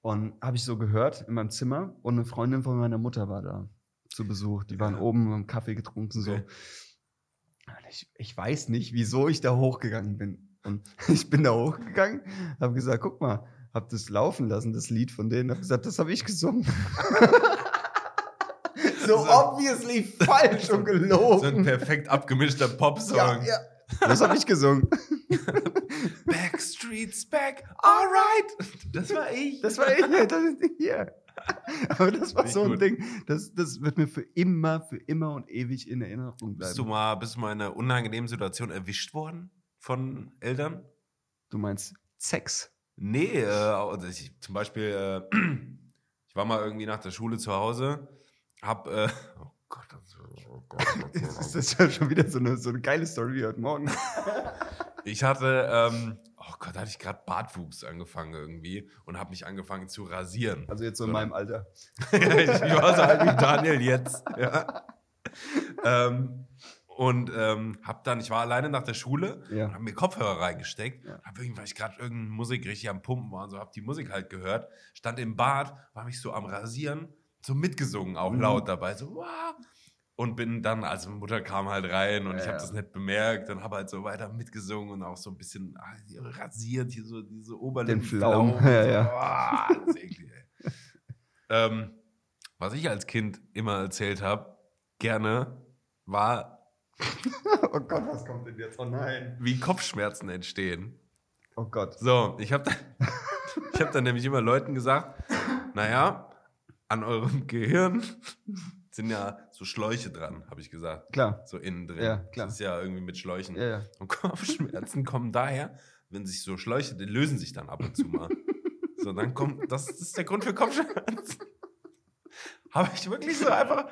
Und habe ich so gehört in meinem Zimmer und eine Freundin von meiner Mutter war da zu Besuch. Die waren Ja. oben, haben Kaffee getrunken, so. Okay. Ich, ich weiß nicht, wieso ich da hochgegangen bin. Und ich bin da hochgegangen, habe gesagt, guck mal, habe das laufen lassen, das Lied von denen, habe gesagt, das habe ich gesungen. so So- obviously falsch und gelogen. So ein perfekt abgemischter Popsong. Ja, ja. Das habe ich gesungen. Backstreet's back, alright. Das war ich. Das war ich. Das ist hier. Aber das war Nicht so ein gut. Ding. Das, das wird mir für immer, für immer und ewig in Erinnerung Bist bleiben. du mal, bist du mal in einer unangenehmen Situation erwischt worden von Eltern? Du meinst Sex? Nee, äh, also ich, zum Beispiel, äh, ich war mal irgendwie nach der Schule zu Hause, hab, äh, oh Gott, das, oh Gott, Das ist ja schon wieder so eine, so eine geile Story wie heute Morgen. ich hatte, ähm, oh Gott, da hatte ich gerade Bartwuchs angefangen irgendwie und habe mich angefangen zu rasieren. Also jetzt so in So. meinem Alter. ich war so alt wie Daniel jetzt. Ja. ähm, und ähm, hab dann, ich war alleine nach der Schule Ja. und hab mir Kopfhörer reingesteckt. Ja. Hab irgendwie, weil ich gerade irgendeine Musik richtig am Pumpen war und so, hab die Musik halt gehört. Stand im Bad, war mich so am Rasieren, so mitgesungen, auch Mhm. laut dabei, so wow. Und bin dann, also meine Mutter kam halt rein und Ja, ich habe das nicht bemerkt und habe halt so weiter mitgesungen und auch so ein bisschen hier rasiert, hier so diese Oberlippen. Pflaumen, blau, ja, so, ja. das ist eklig, ey. ähm, was ich als Kind immer erzählt habe, gerne, war, Oh Gott, was kommt denn jetzt? Oh nein. wie Kopfschmerzen entstehen. Oh Gott. So, ich habe dann, ich hab dann nämlich immer Leuten gesagt, naja, an eurem Gehirn sind ja so Schläuche dran, habe ich gesagt. Klar. So innen drin. Ja, klar. Das ist ja irgendwie mit Schläuchen. Ja, ja. Und Kopfschmerzen kommen daher, wenn sich so Schläuche, die lösen sich dann ab und zu mal. so, dann kommt, das ist der Grund für Kopfschmerzen. Habe ich wirklich so einfach,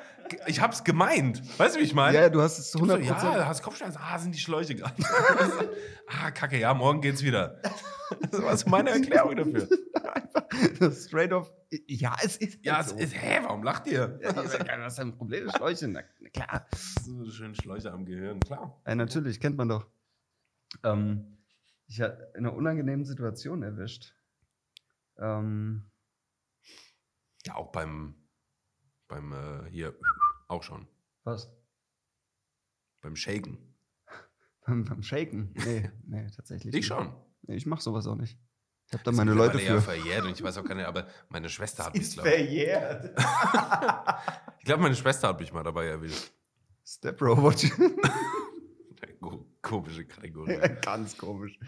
ich habe es gemeint. Weißt du, wie ich meine? Ja, du hast es zu Ich hab 100 So, ja, du hast Kopfschmerzen. Ah, sind die Schläuche gerade. ah, kacke, ja, morgen geht's wieder. Das war so meine Erklärung dafür. Straight off. Ja, es ist. Ja, halt es so. ist, hä, warum lacht ihr? Ja, was ist denn ein Problem? Schläuche. Na, na klar. So schön Schläuche am Gehirn, klar. Ja, natürlich, kennt man doch. Ähm, ich hatte in einer unangenehmen Situation erwischt. Ähm, Ja, auch beim, beim äh, hier, auch schon. was? Beim Shaken. Beim, beim Shaken? Nee, nee, tatsächlich. Ich schon. Nee, ich mach sowas auch nicht. Ich habe da Ist meine Leute für. Ja verjährt und ich weiß auch gar nicht, aber meine Schwester hat mich, glaube ich. verjährt. Ich glaube, meine Schwester hat mich mal dabei erwischt. Step Robot. Ko- Komische Kategorie. Ganz komisch.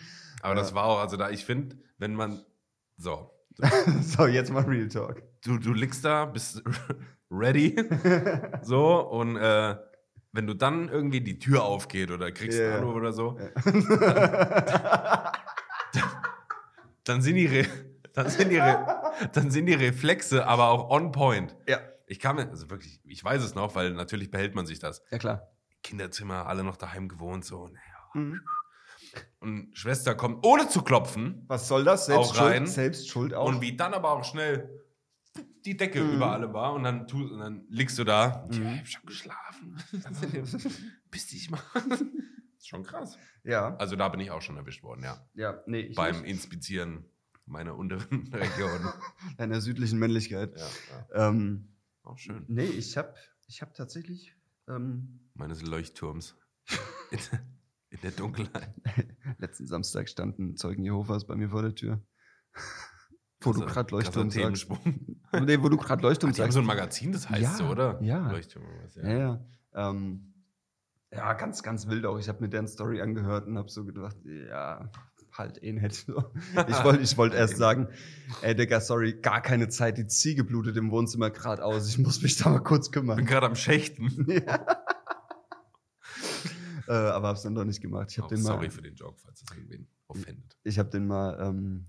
Aber das Ja. war auch, also da, ich finde, wenn man, so, so, jetzt mal Real Talk. du, du liegst da, bist ready, so, und äh, wenn du dann irgendwie die Tür aufgeht oder kriegst Ja, ja. einen Anruf oder so, dann sind die, dann sind die, dann sind die Reflexe aber auch on point. ja. Ich kann mir, also wirklich, ich weiß es noch, weil natürlich behält man sich das. ja, klar. Kinderzimmer, alle noch daheim gewohnt, so, naja. Mhm. Und Schwester kommt ohne zu klopfen Was soll das? Selbst Auch rein. Schuld, selbst Schuld auch. und wie dann aber auch schnell die Decke Mhm. über alle war und dann, tu, und dann liegst du da. Mhm. Ich hab schon geschlafen. Bis dich mal. ist schon krass. ja, Also da bin ich auch schon erwischt worden, ja. ja, nee, Beim nicht. Inspizieren meiner unteren Region. Deiner südlichen Männlichkeit. ja, ja. Ähm, Auch schön. nee, ich hab, ich habe tatsächlich ähm, Meines Leuchtturms. In, in der Dunkelheit. letzten Samstag standen Zeugen Jehovas bei mir vor der Tür. Wo du Krasser- gerade Leuchtturm sagst. Nee, wo du gerade Leuchtturm Die haben sagst. so ein Magazin, das heißt Ja, so, oder? ja. Leuchtturm. was, Ja, ja. Ähm, ja, ganz, ganz wild auch. Ich habe mir deren Story angehört und habe so gedacht, ja, halt eh nicht. Ich wollte ich wollt erst sagen, ey Digga, sorry, gar keine Zeit, die Ziege blutet im Wohnzimmer gerade aus. Ich muss mich da mal kurz Ich bin kümmern. gerade am Schächten. ja. äh, aber hab's dann doch nicht gemacht. Ich habe Oh, den mal, sorry für den Joke, falls das irgendwen offendet. ich habe den mal ähm,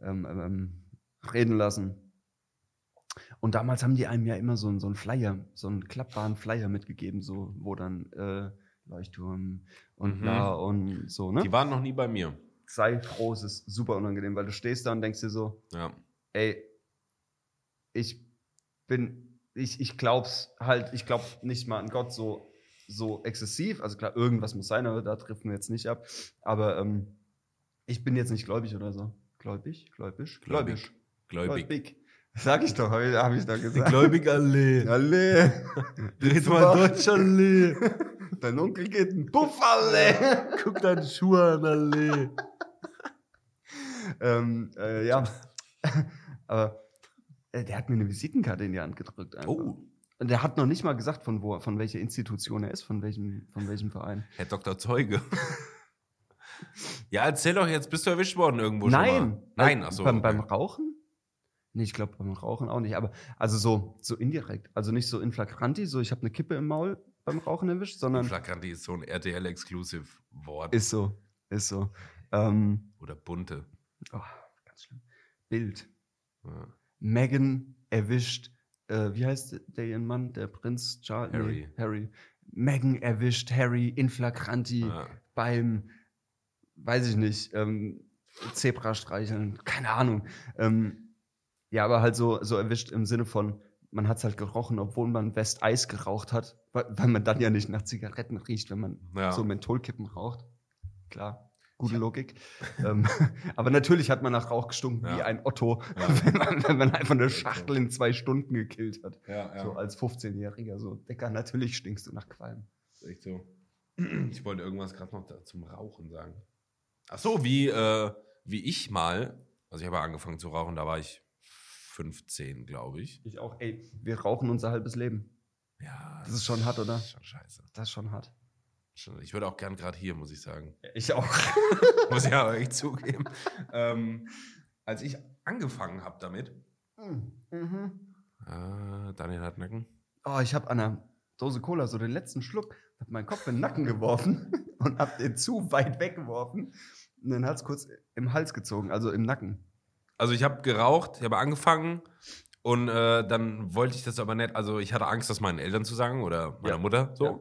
ähm, ähm, ähm, reden lassen. Und damals haben die einem ja immer so, einen- so einen Flyer, so einen klappbaren Flyer mitgegeben, so, wo dann äh, Leuchtturm und Mhm. bla und so, ne? Die waren noch nie bei mir. Sei froh, es ist super unangenehm, weil du stehst da und denkst dir so, Ja. ey, ich bin, ich, ich glaub's halt, ich glaub nicht mal an Gott so, so exzessiv. Also klar, irgendwas muss sein, aber da trifft mir jetzt nicht ab. Aber ähm, ich bin jetzt nicht gläubig oder so. Gläubig? Gläubig? Gläubig. Gläubig. Gläubig. Sag ich doch, habe hab ich doch gesagt. Gläubigallee. Alle. Red mal Deutsch, Allee. Dein Onkel geht ein Puff, alle. Guck deine Schuhe an, Allee. ähm, äh, ja. Aber äh, der hat mir eine Visitenkarte in die Hand gedrückt. Einfach. Oh, Und der hat noch nicht mal gesagt, von wo, von welcher Institution er ist, von welchem, von welchem Verein. Herr Dr. Zeuge. Ja, erzähl doch jetzt, bist du erwischt worden irgendwo schon Nein. mal? Nein, Äh, achso. Beim, okay. beim Rauchen? Nee, ich glaube beim Rauchen auch nicht. Aber also so, so indirekt. Also nicht so in flagranti, so ich habe eine Kippe im Maul beim Rauchen erwischt, sondern Flagranti ist so ein RTL-Exclusive-Wort. ist so, ist so. Ähm, Oder bunte. oh, ganz schlimm. Bild. Ja. Megan erwischt, äh, wie heißt der ihren Mann? Der Prinz Charles? Harry. Nee, Harry. Megan erwischt Harry in flagranti Ja. beim, weiß ich nicht, ähm, Zebrastreicheln, keine Ahnung. Ähm, ja, aber halt so, so erwischt im Sinne von, man hat es halt gerochen, obwohl man West-Eis geraucht hat, weil, weil man dann ja nicht nach Zigaretten riecht, wenn man Ja. so Mentholkippen raucht. Klar, gute Logik. ähm, aber natürlich hat man nach Rauch gestunken wie Ja. ein Otto, Ja. wenn, man, wenn man einfach eine. Schachtel in zwei Stunden gekillt hat. Ja, So als 15-Jähriger. So, Dicker, natürlich stinkst du nach Qualm. Ist echt so. Ich wollte irgendwas gerade noch zum Rauchen sagen. Ach so, wie, äh, wie ich mal, also ich habe angefangen zu rauchen, da war ich 15, glaube ich. Ich auch, ey, wir rauchen unser halbes Leben. Ja. Das ist schon hart, oder? Das ist schon scheiße. Das ist schon hart. Ich würde auch gern gerade hier, muss ich sagen. Ich auch. muss ich aber echt zugeben. ähm, als ich angefangen habe damit, mhm. äh, Daniel hat Nacken. Oh, ich habe an einer Dose Cola so den letzten Schluck, hab meinen Kopf in den Nacken geworfen und hab den zu weit weggeworfen. Und dann hat's kurz im Hals gezogen, also im Nacken. Also ich habe geraucht, ich habe angefangen und äh, dann wollte ich das aber nicht, also ich hatte Angst, das meinen Eltern zu sagen oder meiner Ja. Mutter so. Ja.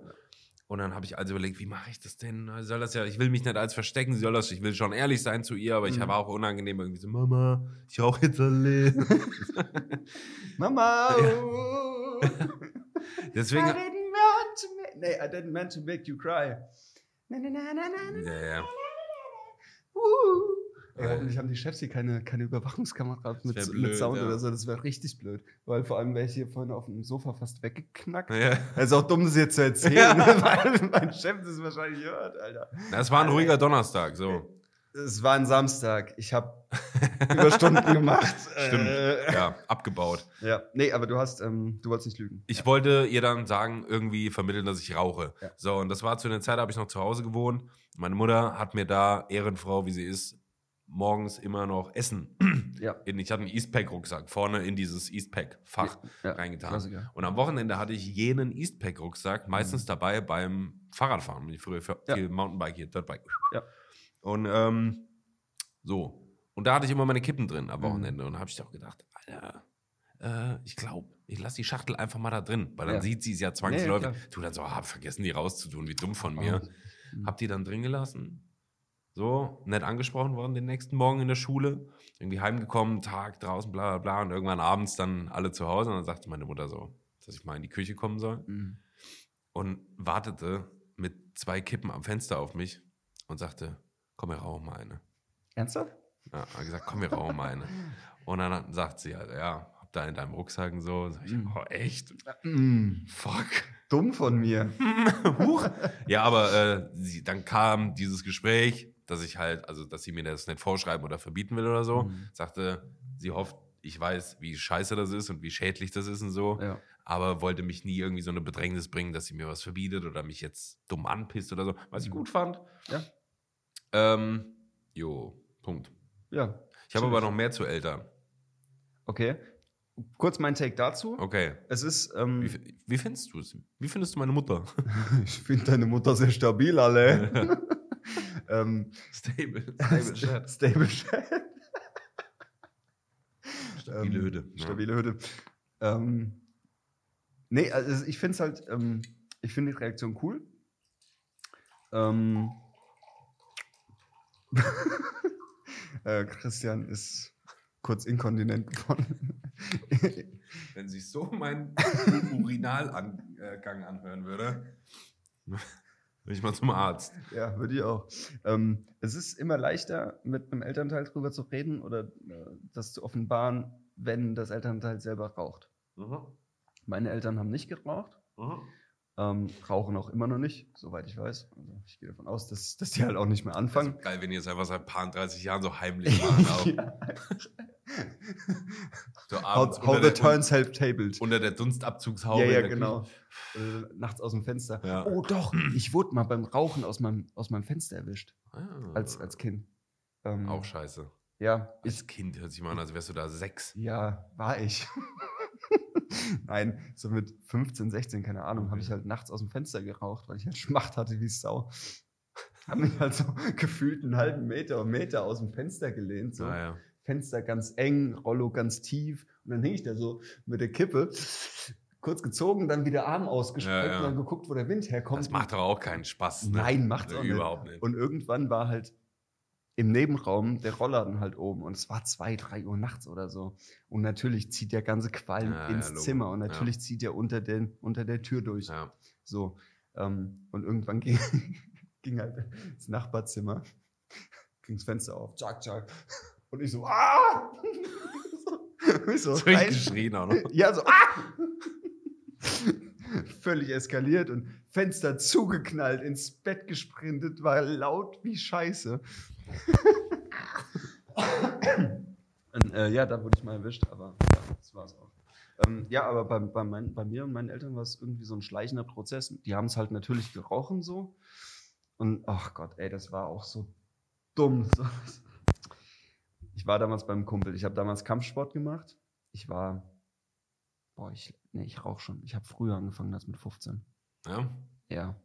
Und dann habe ich also überlegt, wie mache ich das denn? Sie Soll das ja, ich will mich nicht als verstecken, sie soll das, ich will schon ehrlich sein zu ihr, aber ich Mhm. war auch unangenehm irgendwie so, Mama, ich rauche jetzt alle. Mama! Oh. Deswegen, I didn't want to make, nee, I didn't meant to make you cry. Na, na, na, na, na, na, ja, ja. uh. Ey, Äh. hoffentlich haben die Chefs hier keine, keine Überwachungskameras mit, wär mit blöd, Sound ja. oder so. Das wäre richtig blöd. Weil vor allem wäre ich hier vorhin auf dem Sofa fast weggeknackt. ja. Es ist auch dumm, das jetzt zu erzählen, Ja. weil mein Chef das wahrscheinlich hört, Alter. Das war ein ruhiger Donnerstag, so. Es war ein Samstag. Ich habe Überstunden gemacht. Stimmt. Äh, Ja, abgebaut. ja. Nee, aber du hast, ähm, du wolltest nicht lügen. Ich wollte ihr dann sagen, irgendwie vermitteln, dass ich rauche. Ja. So, und das war zu einer Zeit, da habe ich noch zu Hause gewohnt. Meine Mutter hat mir da, Ehrenfrau wie sie ist, morgens immer noch Essen. Ja. In, ich hatte einen Eastpack-Rucksack vorne in dieses Eastpack-Fach Ja, reingetan. Klassiker. Und am Wochenende hatte ich jenen Eastpack-Rucksack meistens dabei beim Fahrradfahren. Ich früher für Mhm. Ja. viel Mountainbike hier, Dirtbike. Ja. Und ähm, so. Und da hatte ich immer meine Kippen drin am Mhm. Wochenende. Und da habe ich doch gedacht, Alter, äh, ich glaube, ich lasse die Schachtel einfach mal da drin, weil dann Ja. sieht sie es ja zwangsläufig. ja, tu dann so, hab vergessen, die rauszutun, wie dumm von mir. Mhm. Hab die dann drin gelassen. So, nett angesprochen worden den nächsten Morgen in der Schule. Irgendwie heimgekommen, Tag draußen, bla bla bla. Und irgendwann abends dann alle zu Hause. Und dann sagte meine Mutter so, dass ich mal in die Küche kommen soll. Mhm. Und wartete mit zwei Kippen am Fenster auf mich und sagte, komm, wir rauchen mal eine. Ernsthaft? Ja, hat gesagt, komm, wir rauchen mal eine. Und dann sagt sie halt, ja, hab da in deinem Rucksack und so. Sag ich, Mhm. oh, echt? Mm, Fuck. dumm von mir. Huch. Ja, aber äh, sie, dann kam dieses Gespräch, dass ich halt, also dass sie mir das nicht vorschreiben oder verbieten will oder so. Mhm. Sagte, sie hofft, ich weiß, wie scheiße das ist und wie schädlich das ist und so. Ja. Aber wollte mich nie irgendwie so eine Bedrängnis bringen, dass sie mir was verbietet oder mich jetzt dumm anpisst oder so. Was ich Mhm. gut fand. Ja. Ähm, jo, Punkt. ja. Ich habe aber noch mehr zu Eltern. Okay. Kurz mein Take dazu. Okay. Es ist, ähm, Wie, wie findest du es? Wie findest du meine Mutter? ich finde deine Mutter sehr stabil, alle. ähm, Stable. Stable Stable Chat. Stabile Ähm, Hütte. Ja. Stabile Hütte. Ähm, nee, also ich finde es halt, ähm, ich finde die Reaktion cool. Ähm, äh, Christian ist kurz inkontinent geworden. Wenn sich so mein Urinalangang anhören würde, würde ich mal zum Arzt. ja, würde ich auch. Ähm, es ist immer leichter, mit einem Elternteil drüber zu reden oder äh, das zu offenbaren, wenn das Elternteil selber raucht. Meine Eltern haben nicht geraucht. Ähm, rauchen auch immer noch nicht, soweit ich weiß. Also ich gehe davon aus, dass, dass die halt auch nicht mehr anfangen. Geil, wenn die jetzt einfach seit paar 30 Jahren so heimlich. Auch. ja. So abends how, how the turns help tabled. unter der Dunstabzugshaube. Ja, ja, genau. Äh, nachts aus dem Fenster. Ja. Oh doch, ich wurde mal beim Rauchen aus meinem, aus meinem Fenster erwischt. Ah. Als, als Kind. Ähm, Auch scheiße. Ja, ich, Als Kind hört sich mal an, als wärst du da sechs. ja, war ich. Nein, so mit 15, 16, keine Ahnung, habe ich halt nachts aus dem Fenster geraucht, weil ich halt Schmacht hatte wie Sau. Habe mich halt so gefühlt einen halben Meter und Meter aus dem Fenster gelehnt. So. Naja. Fenster ganz eng, Rollo ganz tief. Und dann hing ich da so mit der Kippe, kurz gezogen, dann wieder Arm ausgestreckt Ja, ja. und dann geguckt, wo der Wind herkommt. Das macht doch auch keinen Spaß. Ne? Nein, macht's auch nicht. Überhaupt nicht. Und irgendwann war halt im Nebenraum der Rollladen halt oben und es war zwei, drei Uhr nachts oder so. Und natürlich zieht der ganze Qualm Ja, ins ja. Zimmer und Ja. natürlich zieht er unter, den, unter der Tür durch. ja. So. Ähm, und irgendwann ging, ging halt ins Nachbarzimmer, ging das Fenster auf, tschak, tschak. Und ich so, ah! so, ich so, rein- Durchgeschrien auch noch. ja, so, ah! Völlig eskaliert und Fenster zugeknallt, ins Bett gesprintet, war laut wie Scheiße. und, äh, ja, da wurde ich mal erwischt, aber ja, das war's auch. Ähm, ja, aber bei, bei, mein, bei mir und meinen Eltern war es irgendwie so ein schleichender Prozess. Die haben es halt natürlich gerochen so. Und ach Gott, ey, das war auch so dumm. Ich war damals beim Kumpel. Ich habe damals Kampfsport gemacht. Ich war, boah, ich, nee, ich rauche schon. Ich habe früher angefangen als mit 15. Ja? Ja.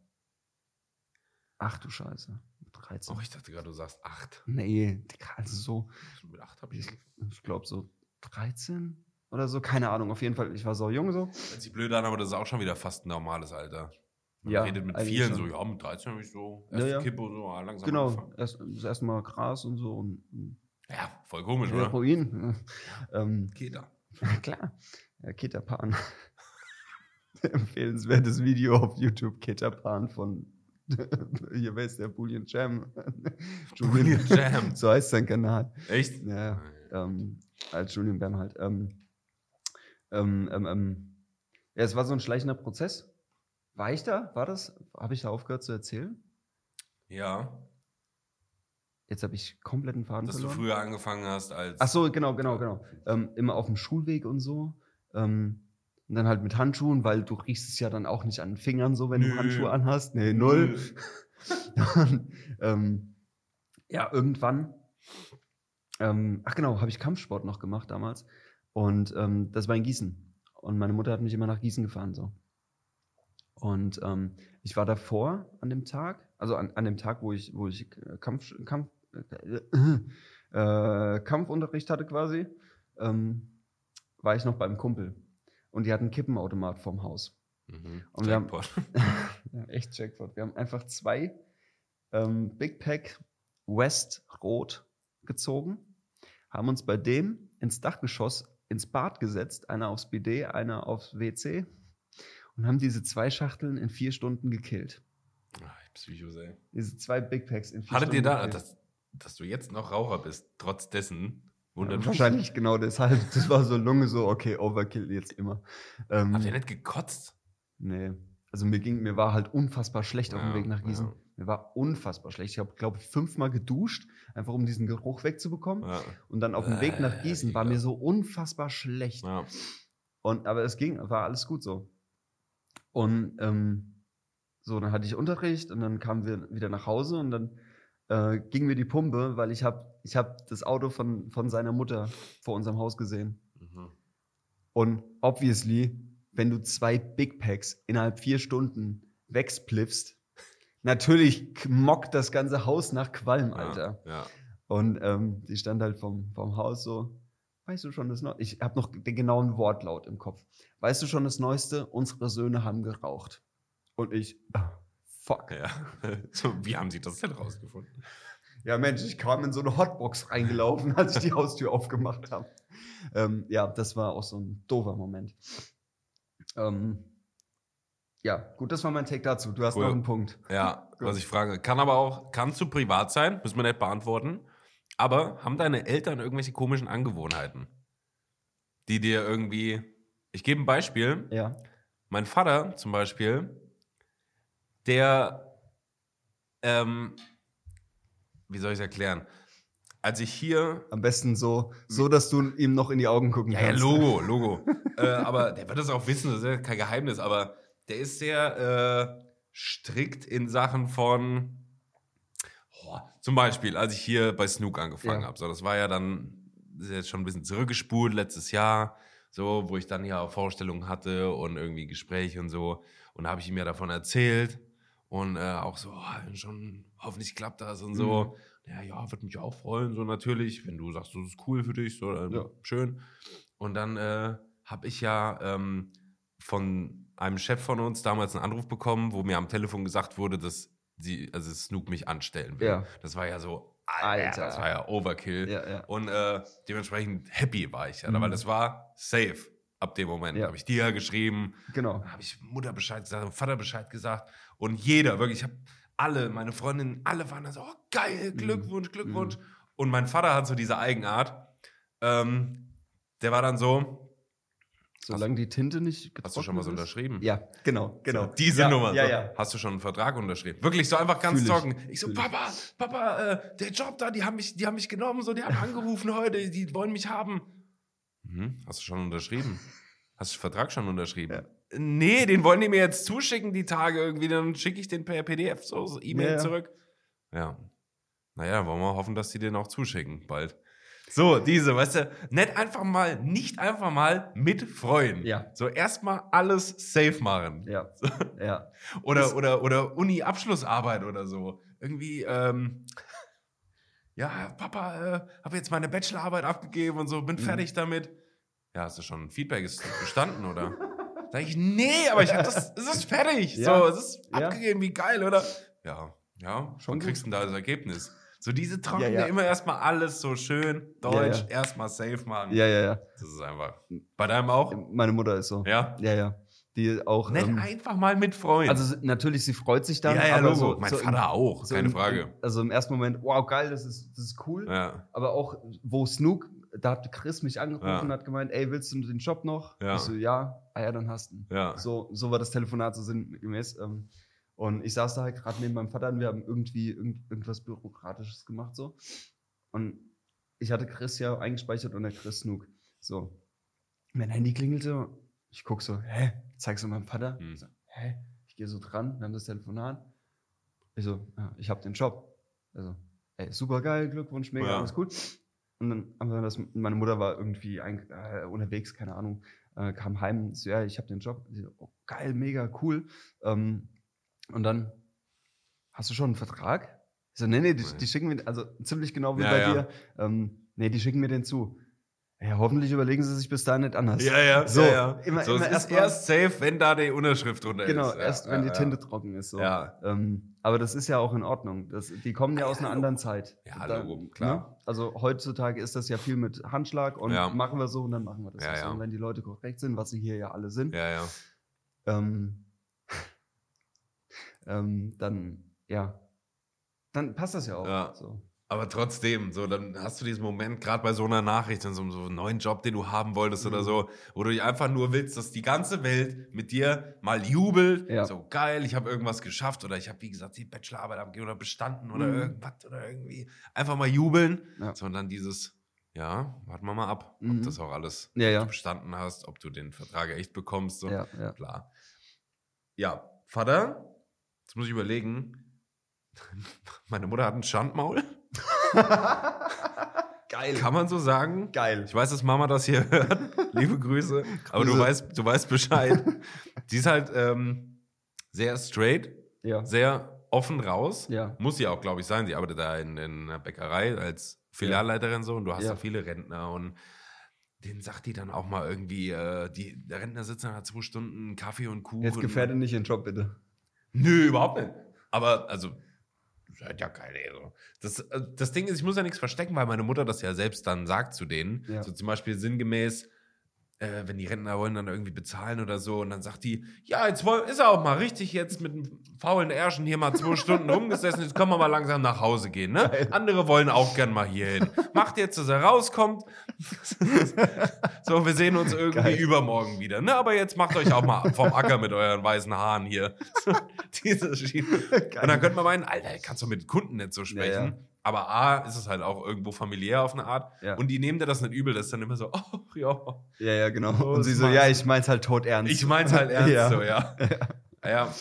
Ach du Scheiße. Mit 13. Oh, ich dachte gerade, du sagst acht. nee, Digga, also so, Mit acht habe ich. ich, ich glaube so 13 oder so. Keine Ahnung. Auf jeden Fall, ich war so jung so. Hört sich blöd an, aber das ist auch schon wieder fast ein normales Alter. Man Ja, redet mit vielen schon. so, ja, mit 13 habe ich so, Ja, erste ja. Kippe und so, ah, langsam Genau. angefangen. Erst, das erste Mal Gras und so und, und Ja, voll komisch, oder? Heroin. ähm, Keta. Klar, ja, Ketapan. Empfehlenswertes Video auf YouTube, Ketapan von, hier, wer ist der, Boolean Jam? Boolean Jam. So heißt sein Kanal. Echt? Ja, ähm, als Julian Bam halt. Ähm, ähm, ähm, ähm, ja, es war so ein schleichender Prozess. War ich da? War das? Habe ich da aufgehört zu erzählen? Ja, Jetzt habe ich kompletten Faden dass du verloren. früher angefangen hast als. Ach so, genau, genau, genau. Ähm, immer auf dem Schulweg und so. Ähm, und dann halt mit Handschuhen, weil du riechst es ja dann auch nicht an den Fingern so, wenn Nö. du Handschuhe anhast. Nee, null. Dann, ähm, ja, irgendwann, ähm, ach genau, habe ich Kampfsport noch gemacht damals. Und ähm, das war in Gießen. Und meine Mutter hat mich immer nach Gießen gefahren, so. Und ähm, ich war davor an dem Tag, also an, an dem Tag, wo ich, wo ich äh, Kampf, Kampf, äh, äh, Kampfunterricht hatte quasi, ähm, war ich noch beim Kumpel. Und die hatten einen Kippenautomat vorm Haus. Mhm. Und wir haben- Jackpot. Echt Jackpot. Wir haben einfach zwei ähm, Big Pack West Rot gezogen, haben uns bei dem ins Dachgeschoss ins Bad gesetzt, einer aufs BD, einer aufs WC und haben diese zwei Schachteln in vier Stunden gekillt. Ach, Psychos, ey. Diese zwei Big Packs in vier Hattet ihr Stunden da, gekillt. dass, dass du jetzt noch Raucher bist, trotz dessen, Mich. Wahrscheinlich genau deshalb. Das war so Lunge, so, okay, Overkill jetzt immer. Ähm, Habt ihr nicht gekotzt? nee. Also mir ging, mir war halt unfassbar schlecht auf dem Ja, Weg nach Gießen. ja. Mir war unfassbar schlecht. Ich habe, glaube ich, fünfmal geduscht, einfach um diesen Geruch wegzubekommen. Ja. Und dann auf dem Weg nach Äh, Gießen war mir so unfassbar schlecht. ja. Und, aber es ging, war alles gut so. Und ähm, so, dann hatte ich Unterricht und dann kamen wir wieder nach Hause und dann äh, ging mir die Pumpe, weil ich habe ich hab das Auto von, von seiner Mutter vor unserem Haus gesehen. Mhm. Und obviously, wenn du zwei Big Packs innerhalb vier Stunden wegspliffst, natürlich mockt das ganze Haus nach Qualm, Alter. Ja. ja. Und ähm, die stand halt vom, vom Haus so, weißt du schon das Neueste? Ich habe noch den genauen Wortlaut im Kopf. Weißt du schon das Neueste? Unsere Söhne haben geraucht. Und ich, ah, fuck. ja. So, wie haben Sie das denn rausgefunden? Ja, Mensch, ich kam in so eine Hotbox reingelaufen, als ich die Haustür aufgemacht habe. Ähm, ja, das war auch so ein doofer Moment. Ähm, ja, gut, das war mein Take dazu. Du hast Cool. noch einen Punkt. Ja, Gut. was ich frage. Kann aber auch, kannst du privat sein, müssen wir nicht beantworten. Aber haben deine Eltern irgendwelche komischen Angewohnheiten, die dir irgendwie. Ich gebe ein Beispiel. Ja. Mein Vater zum Beispiel, der, ähm, wie soll ich es erklären? Als ich hier Am besten so, so dass du ihm noch in die Augen gucken Ja, ja, kannst. Logo, Logo. äh, aber der wird das auch wissen, das ist ja kein Geheimnis, aber der ist sehr äh, strikt in Sachen von, oh, zum Beispiel, als ich hier bei Snook angefangen Ja. habe. So, das war ja dann, ist jetzt schon ein bisschen zurückgespult, letztes Jahr, so, wo ich dann ja auch Vorstellungen hatte und irgendwie Gespräche und so. Und da habe ich ihm ja davon erzählt und äh, auch so, oh, schon, hoffentlich klappt das und so. Mhm. Ja, ja, würde mich auch freuen, so natürlich, wenn du sagst, das ist cool für dich, so, dann Ja. schön. Und dann äh, habe ich ja ähm, von einem Chef von uns damals einen Anruf bekommen, wo mir am Telefon gesagt wurde, dass sie, also Snoop mich anstellen will. Ja. Das war ja so, Alter, Alter. das war ja Overkill. Ja. Und äh, dementsprechend happy war ich ja, Mhm. weil das war safe ab dem Moment. Ja. Habe ich dir geschrieben, Genau. habe ich Mutter Bescheid gesagt, Vater Bescheid gesagt und jeder, wirklich, ich habe alle, meine Freundinnen, alle waren dann so, oh, geil, Glückwunsch, Glückwunsch. Und mein Vater hat so diese Eigenart, ähm, der war dann so, Solange die Tinte nicht hast du schon mal so getrocknet unterschrieben? Ja, genau, genau. So, diese ja, Nummer. Ja, so. ja. Hast du schon einen Vertrag unterschrieben? Wirklich so einfach ganz Fühl ich, trocken. Ich so. Papa, Papa, äh, der Job da, die haben mich, die haben mich genommen, so, die haben angerufen heute, die wollen mich haben. Mhm, hast du schon unterschrieben? Hast du den Vertrag schon unterschrieben? Ja. Nee, den wollen die mir jetzt zuschicken, die Tage irgendwie, dann schicke ich den per PDF so, so E-Mail Ja, ja. zurück. Ja. Naja, wollen wir hoffen, dass die den auch zuschicken bald. So, diese, weißt du, nicht einfach mal, nicht einfach mal mitfreuen. Ja. So erstmal alles safe machen. Ja, ja. Oder, oder, oder Uni-Abschlussarbeit oder so. Irgendwie, ähm, ja, Papa, äh, habe jetzt meine Bachelorarbeit abgegeben und so, bin Mhm. fertig damit. Ja, hast du schon Feedback? Ist bestanden, oder? Sag ich, nee, aber ich hab das, es ist fertig. Ja. So, es ist Ja. abgegeben, wie geil, oder? Ja, ja, Schon gut. kriegst du da das Ergebnis. So diese trockene, Ja, ja. immer erstmal alles so schön deutsch, ja. erstmal safe machen. Ja, ja, ja. Das ist einfach. Bei deinem auch? Meine Mutter ist so. Ja. Ja, ja. Die auch. Nicht ähm, einfach mal mitfreuen. also sie- natürlich, sie freut sich dann. ja, ja, aber so, mein so Vater im, auch, so keine im, Frage. Also im ersten Moment, wow, geil, das ist, das ist cool. Ja, Aber auch, wo Snook, da hat Chris mich angerufen Ja. und hat gemeint, ey, willst du den Job noch? Ja. Ich so, ja, ah ja, dann hast du ihn. ja. So, so war das Telefonat so sinngemäß. Ähm, und ich saß da halt gerade neben meinem Vater und wir haben irgendwie irgend, irgendwas Bürokratisches gemacht so. Und ich hatte Chris ja eingespeichert und der Chris Snook. So. Mein Handy klingelte. Ich guck so, hä? Zeig's du meinem Vater. Hm. Ich so, hä? Ich gehe so dran, wir haben das Telefonat. Ich so, ja, ich habe den Job. Also, ey, super geil, Glückwunsch, mega, Ja. alles cool. Und dann haben wir das, meine Mutter war irgendwie ein, äh, unterwegs, keine Ahnung, äh, kam heim, so, ja, ich habe den Job. So, oh, geil, mega, cool. Ähm, und dann, hast du schon einen Vertrag? Ich so, nee, nee, die, die schicken mir, also ziemlich genau wie Ja, bei dir. Ähm, nee, die schicken mir den zu. Ja, hoffentlich überlegen sie sich bis dahin nicht anders. Ja, ja, So, ja, ja. immer- so, immer es erst ist erst safe, wenn da die Unterschrift drunter Genau, ist. Ja, erst wenn die. Tinte trocken ist. So. Ja. Ähm, aber das ist ja auch in Ordnung. Das, die kommen ja Ja, aus einer anderen Zeit. Ja, Da- Logo, klar. Ne? Also heutzutage ist das ja viel mit Handschlag und machen wir so und dann machen wir das Ja, so. Und wenn die Leute korrekt sind, was sie hier ja alle sind, Ja, ja. ähm, ähm, dann, ja, dann passt das ja auch. Ja. So. Aber trotzdem, so, dann hast du diesen Moment, gerade bei so einer Nachricht, in so, so einem neuen Job, den du haben wolltest Mhm. oder so, wo du einfach nur willst, dass die ganze Welt mit dir mal jubelt. Ja. So geil, ich habe irgendwas geschafft oder ich habe, wie gesagt, die Bachelorarbeit abgegeben oder bestanden oder Mhm. irgendwas oder irgendwie. Einfach mal jubeln. Ja. Sondern dieses, ja, warten wir mal ab, ob Mhm. das auch alles Ja, ja. bestanden hast, ob du den Vertrag echt bekommst. So. Ja, ja. Klar. Ja, Vater, jetzt muss ich überlegen. Meine Mutter hat ein Schandmaul. Geil. Kann man so sagen? Geil. Ich weiß, dass Mama das hier hört. Liebe Grüße. Aber du weißt, du weißt Bescheid. Sie ist halt ähm, sehr straight, Ja. sehr offen raus. Ja. Muss sie auch, glaube ich, sein. Sie arbeitet da in, in einer Bäckerei als Filialleiterin so und du hast Ja. da viele Rentner und denen sagt die dann auch mal irgendwie, äh, die, der Rentner sitzt dann halt zwei Stunden Kaffee und Kuchen. Jetzt gefährde nicht den Job, bitte. Nö, überhaupt nicht. Aber, also, seid ja keine. So. Das, äh, das Ding ist, ich muss ja nichts verstecken, weil meine Mutter das ja selbst dann sagt zu denen. Ja. So zum Beispiel sinngemäß, äh, wenn die Rentner wollen dann irgendwie bezahlen oder so und dann sagt die, ja, jetzt woll- ist er auch mal richtig jetzt mit dem faulen Ärschen hier mal zwei Stunden rumgesessen, jetzt können wir mal langsam nach Hause gehen, ne? Andere wollen auch gern mal hier hin. Macht jetzt, dass er rauskommt. so, wir sehen uns irgendwie Geil. übermorgen wieder, ne? Aber jetzt macht euch auch mal vom Acker mit euren weißen Haaren hier. Diese Schiene. Und dann könnte man meinen, Alter, kannst du mit Kunden nicht so sprechen. Ja, ja. Aber A, ist es halt auch irgendwo familiär auf eine Art. Ja. Und die nehmen dir das nicht übel, das ist dann immer so, oh, ja. Ja, ja, genau. Oh, Und sie so, ja, ich mein's halt tot ernst. Ich mein's halt ernst Ja. so, ja. ja. Ja,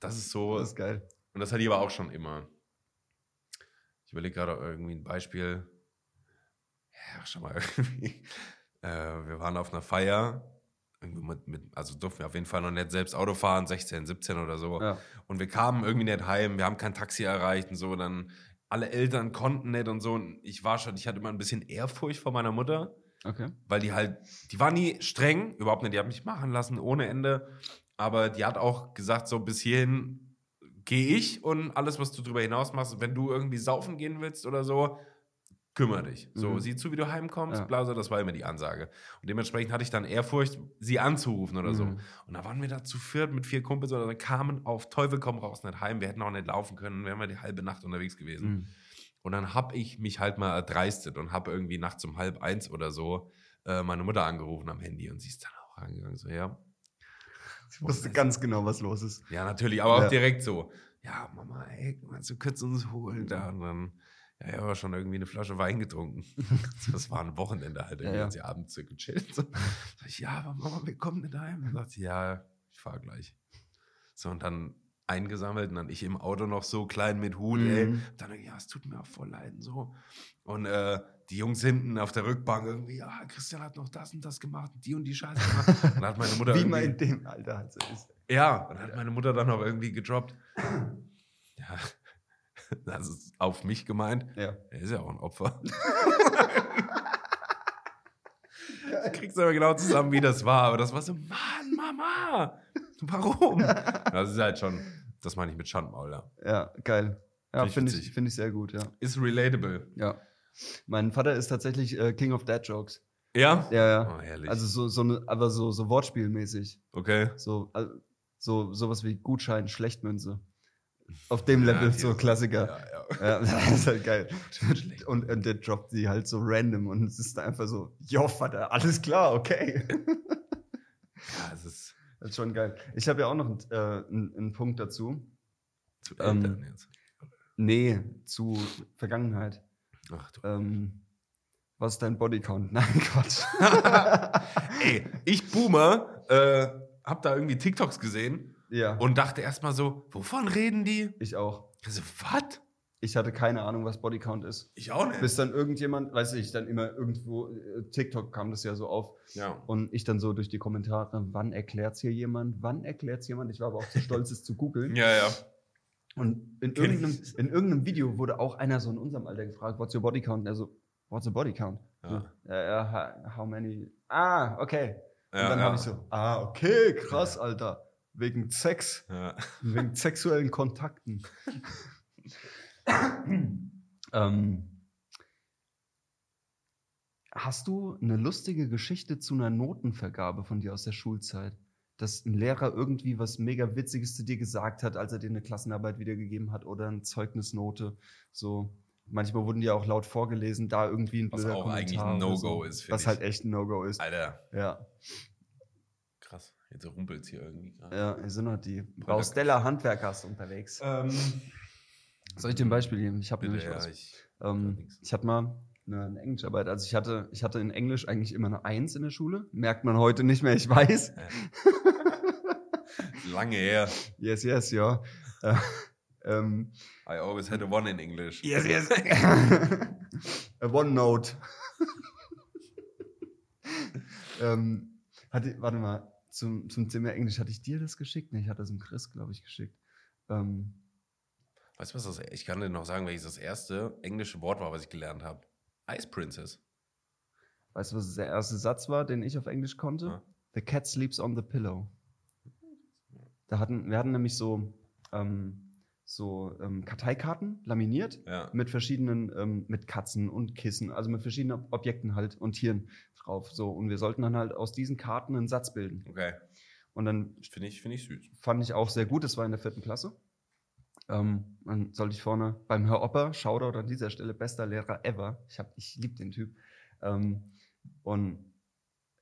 das ist so. Das ist geil. Und das hat die aber auch schon immer. Ich überlege gerade irgendwie ein Beispiel. Ja, schon mal irgendwie. Äh, wir waren auf einer Feier. Irgendwie mit, mit, also durften wir auf jeden Fall noch nicht selbst Auto fahren, 16, 17 oder so. Ja. Und wir kamen irgendwie nicht heim, wir haben kein Taxi erreicht und so. Dann alle Eltern konnten nicht und so. Und ich war schon, ich hatte immer ein bisschen Ehrfurcht vor meiner Mutter Okay. weil die halt, die war nie streng, überhaupt nicht, die hat mich machen lassen ohne Ende, aber die hat auch gesagt, so bis hierhin gehe ich und alles, was du darüber hinaus machst, wenn du irgendwie saufen gehen willst oder so, kümmere dich. So, Mhm. sieh zu, wie du heimkommst, Ja. bla, so, das war immer die Ansage. Und dementsprechend hatte ich dann Ehrfurcht, sie anzurufen oder so. Mhm. Und da waren wir da zu viert mit vier Kumpels oder so, kamen auf Teufel komm raus nicht heim, wir hätten auch nicht laufen können, wären wir die halbe Nacht unterwegs gewesen. Mhm. Und dann habe ich mich halt mal erdreistet und habe irgendwie nachts um halb eins oder so äh, meine Mutter angerufen am Handy und sie ist dann auch rangegangen, so, ja. Ich wusste ganz genau, was los ist. Ja, natürlich, aber auch Ja. direkt so, ja, Mama, ey, meinst du, könntest uns holen da? Und dann, ja, ich habe schon irgendwie eine Flasche Wein getrunken. Das war ein Wochenende halt, irgendwie Ja, ja. ja, sie abends so gechillt. So. Sag ich, ja, aber Mama, wir kommen nicht heim. Und sagt sie, ja, ich fahr gleich. So, und dann eingesammelt und dann ich im Auto noch so klein mit Hut, ey. Mhm. Dann, ja, es tut mir auch voll leid und so. Und äh, die Jungs hinten auf der Rückbank irgendwie, ja, Christian hat noch das und das gemacht und die und die Scheiße gemacht. Und dann hat meine Mutter Wie man in dem Alter halt so ist. ja, und dann hat meine Mutter dann auch irgendwie gedroppt. Ja, das ist auf mich gemeint. Ja. Er ist ja auch ein Opfer. Du kriegst aber genau zusammen, wie das war. Aber das war so, Mann, Mama, warum? Das ist halt schon, das meine ich mit Schandmaul, ja. Ja, geil. Ja, Find ich finde ich, find ich sehr gut, ja. Ist relatable. ja. Mein Vater ist tatsächlich äh, King of Dad Jokes. Ja? Ja, ja. Oh, herrlich. Also so, so ne, aber so, so wortspielmäßig. okay. So, äh, so sowas wie Gutschein, Schlechtmünze. Auf dem Level, so Klassiker. Ja, ja. Das ist halt geil. Und, und der droppt sie halt so random und es ist einfach so, jo, Vater, alles klar, okay. ja, es ist Das ist schon geil. Ich habe ja auch noch einen, äh, einen, einen Punkt dazu. zu Ähm, Eltern jetzt. Nee, zu Vergangenheit. Ach du. Ähm, was ist dein Bodycount? Nein, Quatsch. Ey, ich Boomer, äh, hab da irgendwie TikToks gesehen ja, und dachte erstmal so, wovon reden die? ich auch. Also, was? Ich hatte keine Ahnung, was Bodycount ist. Ich auch nicht. Bis dann irgendjemand, weiß ich, dann immer irgendwo, äh, TikTok kam das ja so auf ja. und ich dann so durch die Kommentare, wann erklärt's hier jemand? Wann erklärt's jemand? Ich war aber auch zu stolz, es zu googeln. Ja, ja. Und in irgendeinem, in irgendeinem Video wurde auch einer so in unserem Alter gefragt, what's your body count? Und er so, what's a body count? Ja. Ja, ja, ha- how many? Ah, okay. Und Ja, dann ja. habe ich so, ah, okay, krass, Alter. Wegen Sex, Ja. wegen sexuellen Kontakten. ähm, hast du eine lustige Geschichte zu einer Notenvergabe von dir aus der Schulzeit? Dass ein Lehrer irgendwie was mega Witziges zu dir gesagt hat, als er dir eine Klassenarbeit wiedergegeben hat oder eine Zeugnisnote. So, manchmal wurden die auch laut vorgelesen, da irgendwie ein Was auch eigentlich Kommentar ein oder No-Go so. ist, Was ich. halt echt ein No-Go ist. Alter, Ja. Jetzt rumpelt es hier irgendwie gerade. ja, hier sind noch die Baustella Handwerkers unterwegs. Ähm, Soll ich dir ein Beispiel geben? Ich habe nämlich ja, was. ich, Ähm, ich hatte mal eine, eine Englischarbeit. Also ich hatte, ich hatte in Englisch eigentlich immer eine Eins in der Schule. Merkt man heute nicht mehr, ich weiß. lange her. Yes, yes, ja. Äh, ähm, I always had a one in English. yes, yes. A OneNote. ähm, hatte, warte mal, zum, zum Thema Englisch, hatte ich dir das geschickt? Nee, ich hatte es dem Chris, glaube ich, geschickt. Ähm, Weißt du was? Das, ich kann dir noch sagen, welches das erste englische Wort war, was ich gelernt habe. Ice Princess. weißt du, was der erste Satz war, den ich auf Englisch konnte? Ja. The cat sleeps on the pillow. Da hatten, wir hatten nämlich so, ähm, so ähm, Karteikarten laminiert Ja. mit verschiedenen, ähm, mit Katzen und Kissen, also mit verschiedenen Objekten halt und Tieren drauf. So, und wir sollten dann halt aus diesen Karten einen Satz bilden. Okay. Und dann Finde ich, finde ich süß. fand ich auch sehr gut, das war in der vierten Klasse. Ähm, dann sollte ich vorne beim Herr Opper, Shoutout an dieser Stelle, bester Lehrer ever. Ich, hab- ich liebe den Typ. Ähm, und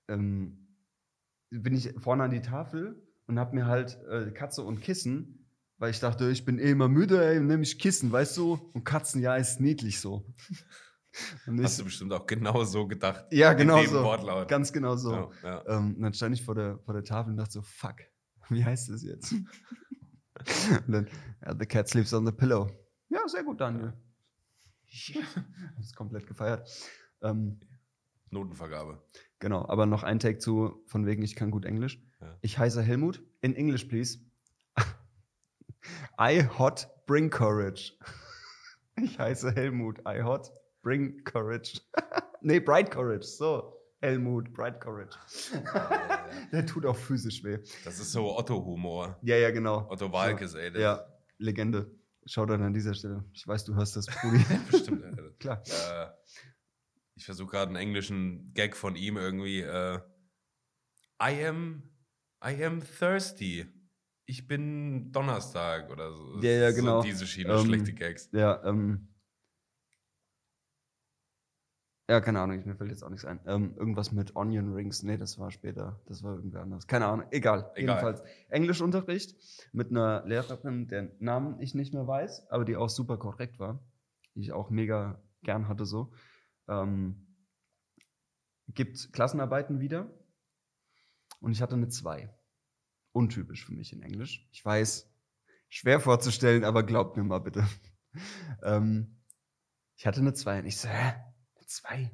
ähm, bin ich vorne an die Tafel und habe mir halt äh, Katze und Kissen, weil ich dachte, ich bin eh immer müde, ey, nehme ich Kissen, weißt du? Und Katzen, ja, ist niedlich so. Und Hast du bestimmt auch genau so gedacht. ja, genau so. Wortlaut. Ganz genau so. Ja, ja. Ähm, und dann stand ich vor der, vor der Tafel und dachte so, fuck, wie heißt das jetzt? und dann, ja, the cat sleeps on the pillow. Ja, sehr gut, Daniel. Ja. Hab's komplett gefeiert. Ähm, Notenvergabe. genau, aber noch ein Take zu, von wegen, ich kann gut Englisch. Ja. Ich heiße Helmut. In English, please. I hot, bring courage. Ich heiße Helmut. I hot, bring courage. nee, bright courage. So, Helmut, bright courage. Der tut auch physisch weh. Das ist so Otto-Humor. Ja, ja, genau. Otto Walkes, ey. Ja, Legende. Schau dann an dieser Stelle. Ich weiß, du hörst das, Brudi. Bestimmt. Alter. Klar. Äh, ich versuche gerade einen englischen Gag von ihm irgendwie. Äh, I am, I am thirsty. Ich bin Donnerstag oder so. Ja, ja, genau. So diese Schiene, Ähm, schlechte Gags. Ja, ähm. Ja, keine Ahnung, mir fällt jetzt auch nichts ein. Ähm, irgendwas mit Onion Rings. Nee, das war später. Das war irgendwer anders. Keine Ahnung. Egal. Egal. Jedenfalls. Englischunterricht mit einer Lehrerin, deren Namen ich nicht mehr weiß, aber die auch super korrekt war. Die ich auch mega gern hatte so. Ähm, gibt Klassenarbeiten wieder. Und ich hatte eine 2. Untypisch für mich in Englisch. Ich weiß, schwer vorzustellen, aber glaubt mir mal bitte. ähm, ich hatte eine 2 und ich so, hä? Eine 2?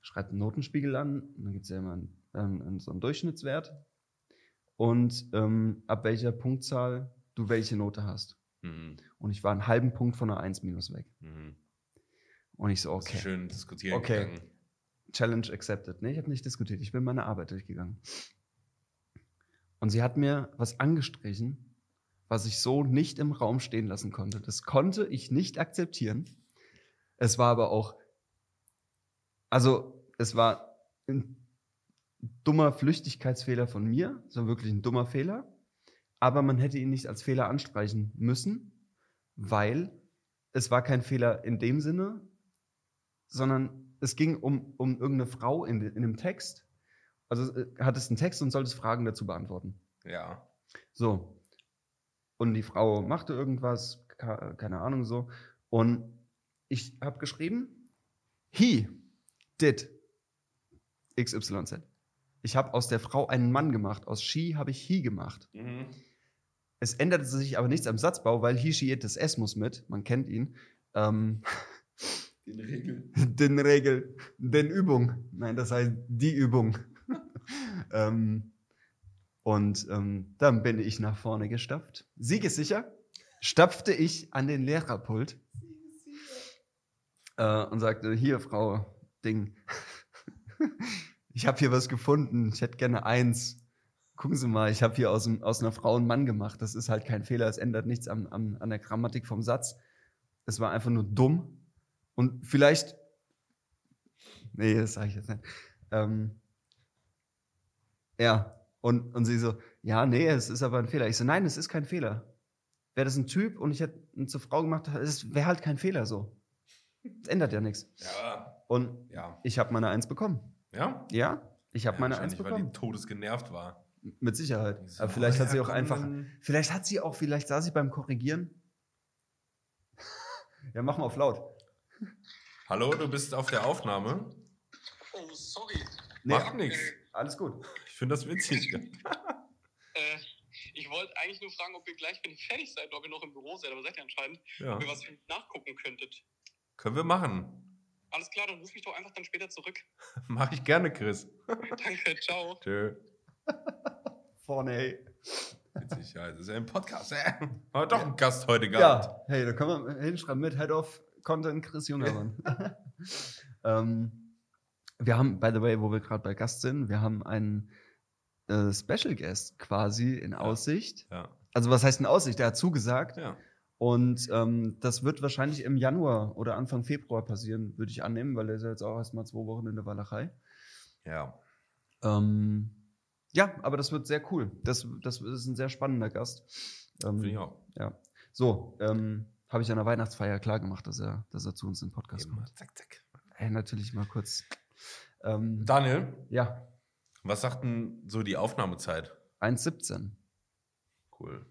Schreibt einen Notenspiegel an und dann gibt es ja immer einen, ähm, so einen Durchschnittswert und ähm, ab welcher Punktzahl du welche Note hast. Mhm. Und ich war einen halben Punkt von einer 1 minus weg. Mhm. Und ich so, Okay. okay, Schön diskutieren Okay. gegangen. Challenge accepted. Nee, ich habe nicht diskutiert, ich bin meine Arbeit durchgegangen. Und sie hat mir was angestrichen, was ich so nicht im Raum stehen lassen konnte. Das konnte ich nicht akzeptieren. Es war aber auch, also es war ein dummer Flüchtigkeitsfehler von mir, so wirklich ein dummer Fehler. Aber man hätte ihn nicht als Fehler anstreichen müssen, weil es war kein Fehler in dem Sinne, sondern es ging um, um irgendeine Frau in, in dem Text. Also äh, hattest einen Text und solltest Fragen dazu beantworten. Ja. So. Und die Frau machte irgendwas, keine Ahnung so. Und ich habe geschrieben, he did XYZ. Ich habe aus der Frau einen Mann gemacht. Aus she habe ich he gemacht. Mhm. Es änderte sich aber nichts am Satzbau, weil he, she, it, das S muss mit. Man kennt ihn. Ähm, Den Regel. den Regel, den Übung. Nein, das heißt die Übung. Ähm, und ähm, dann bin ich nach vorne gestapft. Siegessicher stapfte ich an den Lehrerpult äh, und sagte, hier, Frau Ding, ich habe hier was gefunden, ich hätte gerne eins. Gucken Sie mal, ich habe hier aus, aus einer Frau einen Mann gemacht. Das ist halt kein Fehler, es ändert nichts an, an, an der Grammatik vom Satz. Es war einfach nur dumm. Und vielleicht, nee, das sage ich jetzt nicht. Ähm, ja, und, und sie so, ja, nee, es ist aber ein Fehler. Ich so, nein, es ist kein Fehler. Wäre das ein Typ und ich hätte ihn zur Frau gemacht, es wäre halt kein Fehler so. Das ändert ja nichts. Ja, Und ja. ich habe meine Eins bekommen. Ja? Ja, ich habe ja, meine Eins wahrscheinlich, weil bekommen. die todesgenervt war. Mit Sicherheit. So, Aber vielleicht hat ja, sie auch komm, einfach. Vielleicht hat sie auch, vielleicht sah sie beim Korrigieren. ja, mach mal auf laut. Hallo, du bist auf der Aufnahme. Oh, sorry. Nee, Macht nichts. Alles gut. Ich finde das witzig. Äh, ich wollte eigentlich nur fragen, ob ihr gleich, wenn ihr fertig seid, ob ihr noch im Büro seid, aber seid ihr anscheinend, Ja. ob ihr was nachgucken könntet. Können wir machen. Alles klar, dann ruf mich doch einfach dann später zurück. Mach ich gerne, Chris. Danke, ciao. Tschö. Vorne, hey. Witzig, ja, das ist ja ein Podcast. Äh. Aber doch ein Gast heute gehabt. Ja, hey, da können wir hinschreiben mit Head of Content Chris Jungermann. ähm, wir haben, by the way, wo wir gerade bei Gast sind, wir haben einen äh, Special Guest quasi in Aussicht. Ja. Also was heißt in Aussicht? Der hat zugesagt. ja. Und ähm, das wird wahrscheinlich im Januar oder Anfang Februar passieren, würde ich annehmen, weil er ist ja jetzt auch erstmal zwei Wochen in der Walachei. Ja. Ähm, ja, aber das wird sehr cool. Das, das ist ein sehr spannender Gast. Ähm, Finde ich auch. Ja. So, ähm, habe ich an der Weihnachtsfeier klar gemacht, dass er, dass er zu uns im Podcast Eben. kommt. Zack, zack. Hey, natürlich mal kurz. Ähm, Daniel, ja, was sagt denn so die Aufnahmezeit? 1,17. Cool.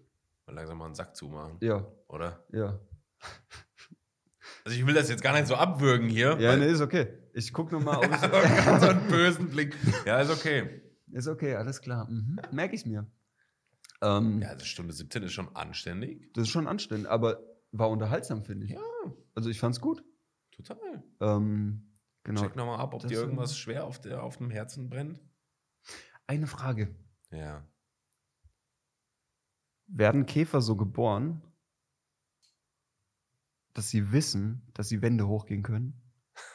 Mal langsam mal einen Sack zumachen, Ja, oder? ja. Also ich will das jetzt gar nicht so abwürgen hier. Ja, nee, ist okay. Ich gucke nochmal, ob ich. so einen bösen Blick. Ja, ist okay. ist okay, alles klar. Mhm. Merke ich mir. Ähm, Ja, also Stunde 17 ist schon anständig. Das ist schon anständig, aber war unterhaltsam, finde ich. Ja. Also ich fand's gut. Total. Ähm, genau. Check nochmal ab, ob Das dir irgendwas schwer auf, der, auf dem Herzen brennt. Eine Frage. Ja. Werden Käfer so geboren, dass sie wissen, dass sie Wände hochgehen können?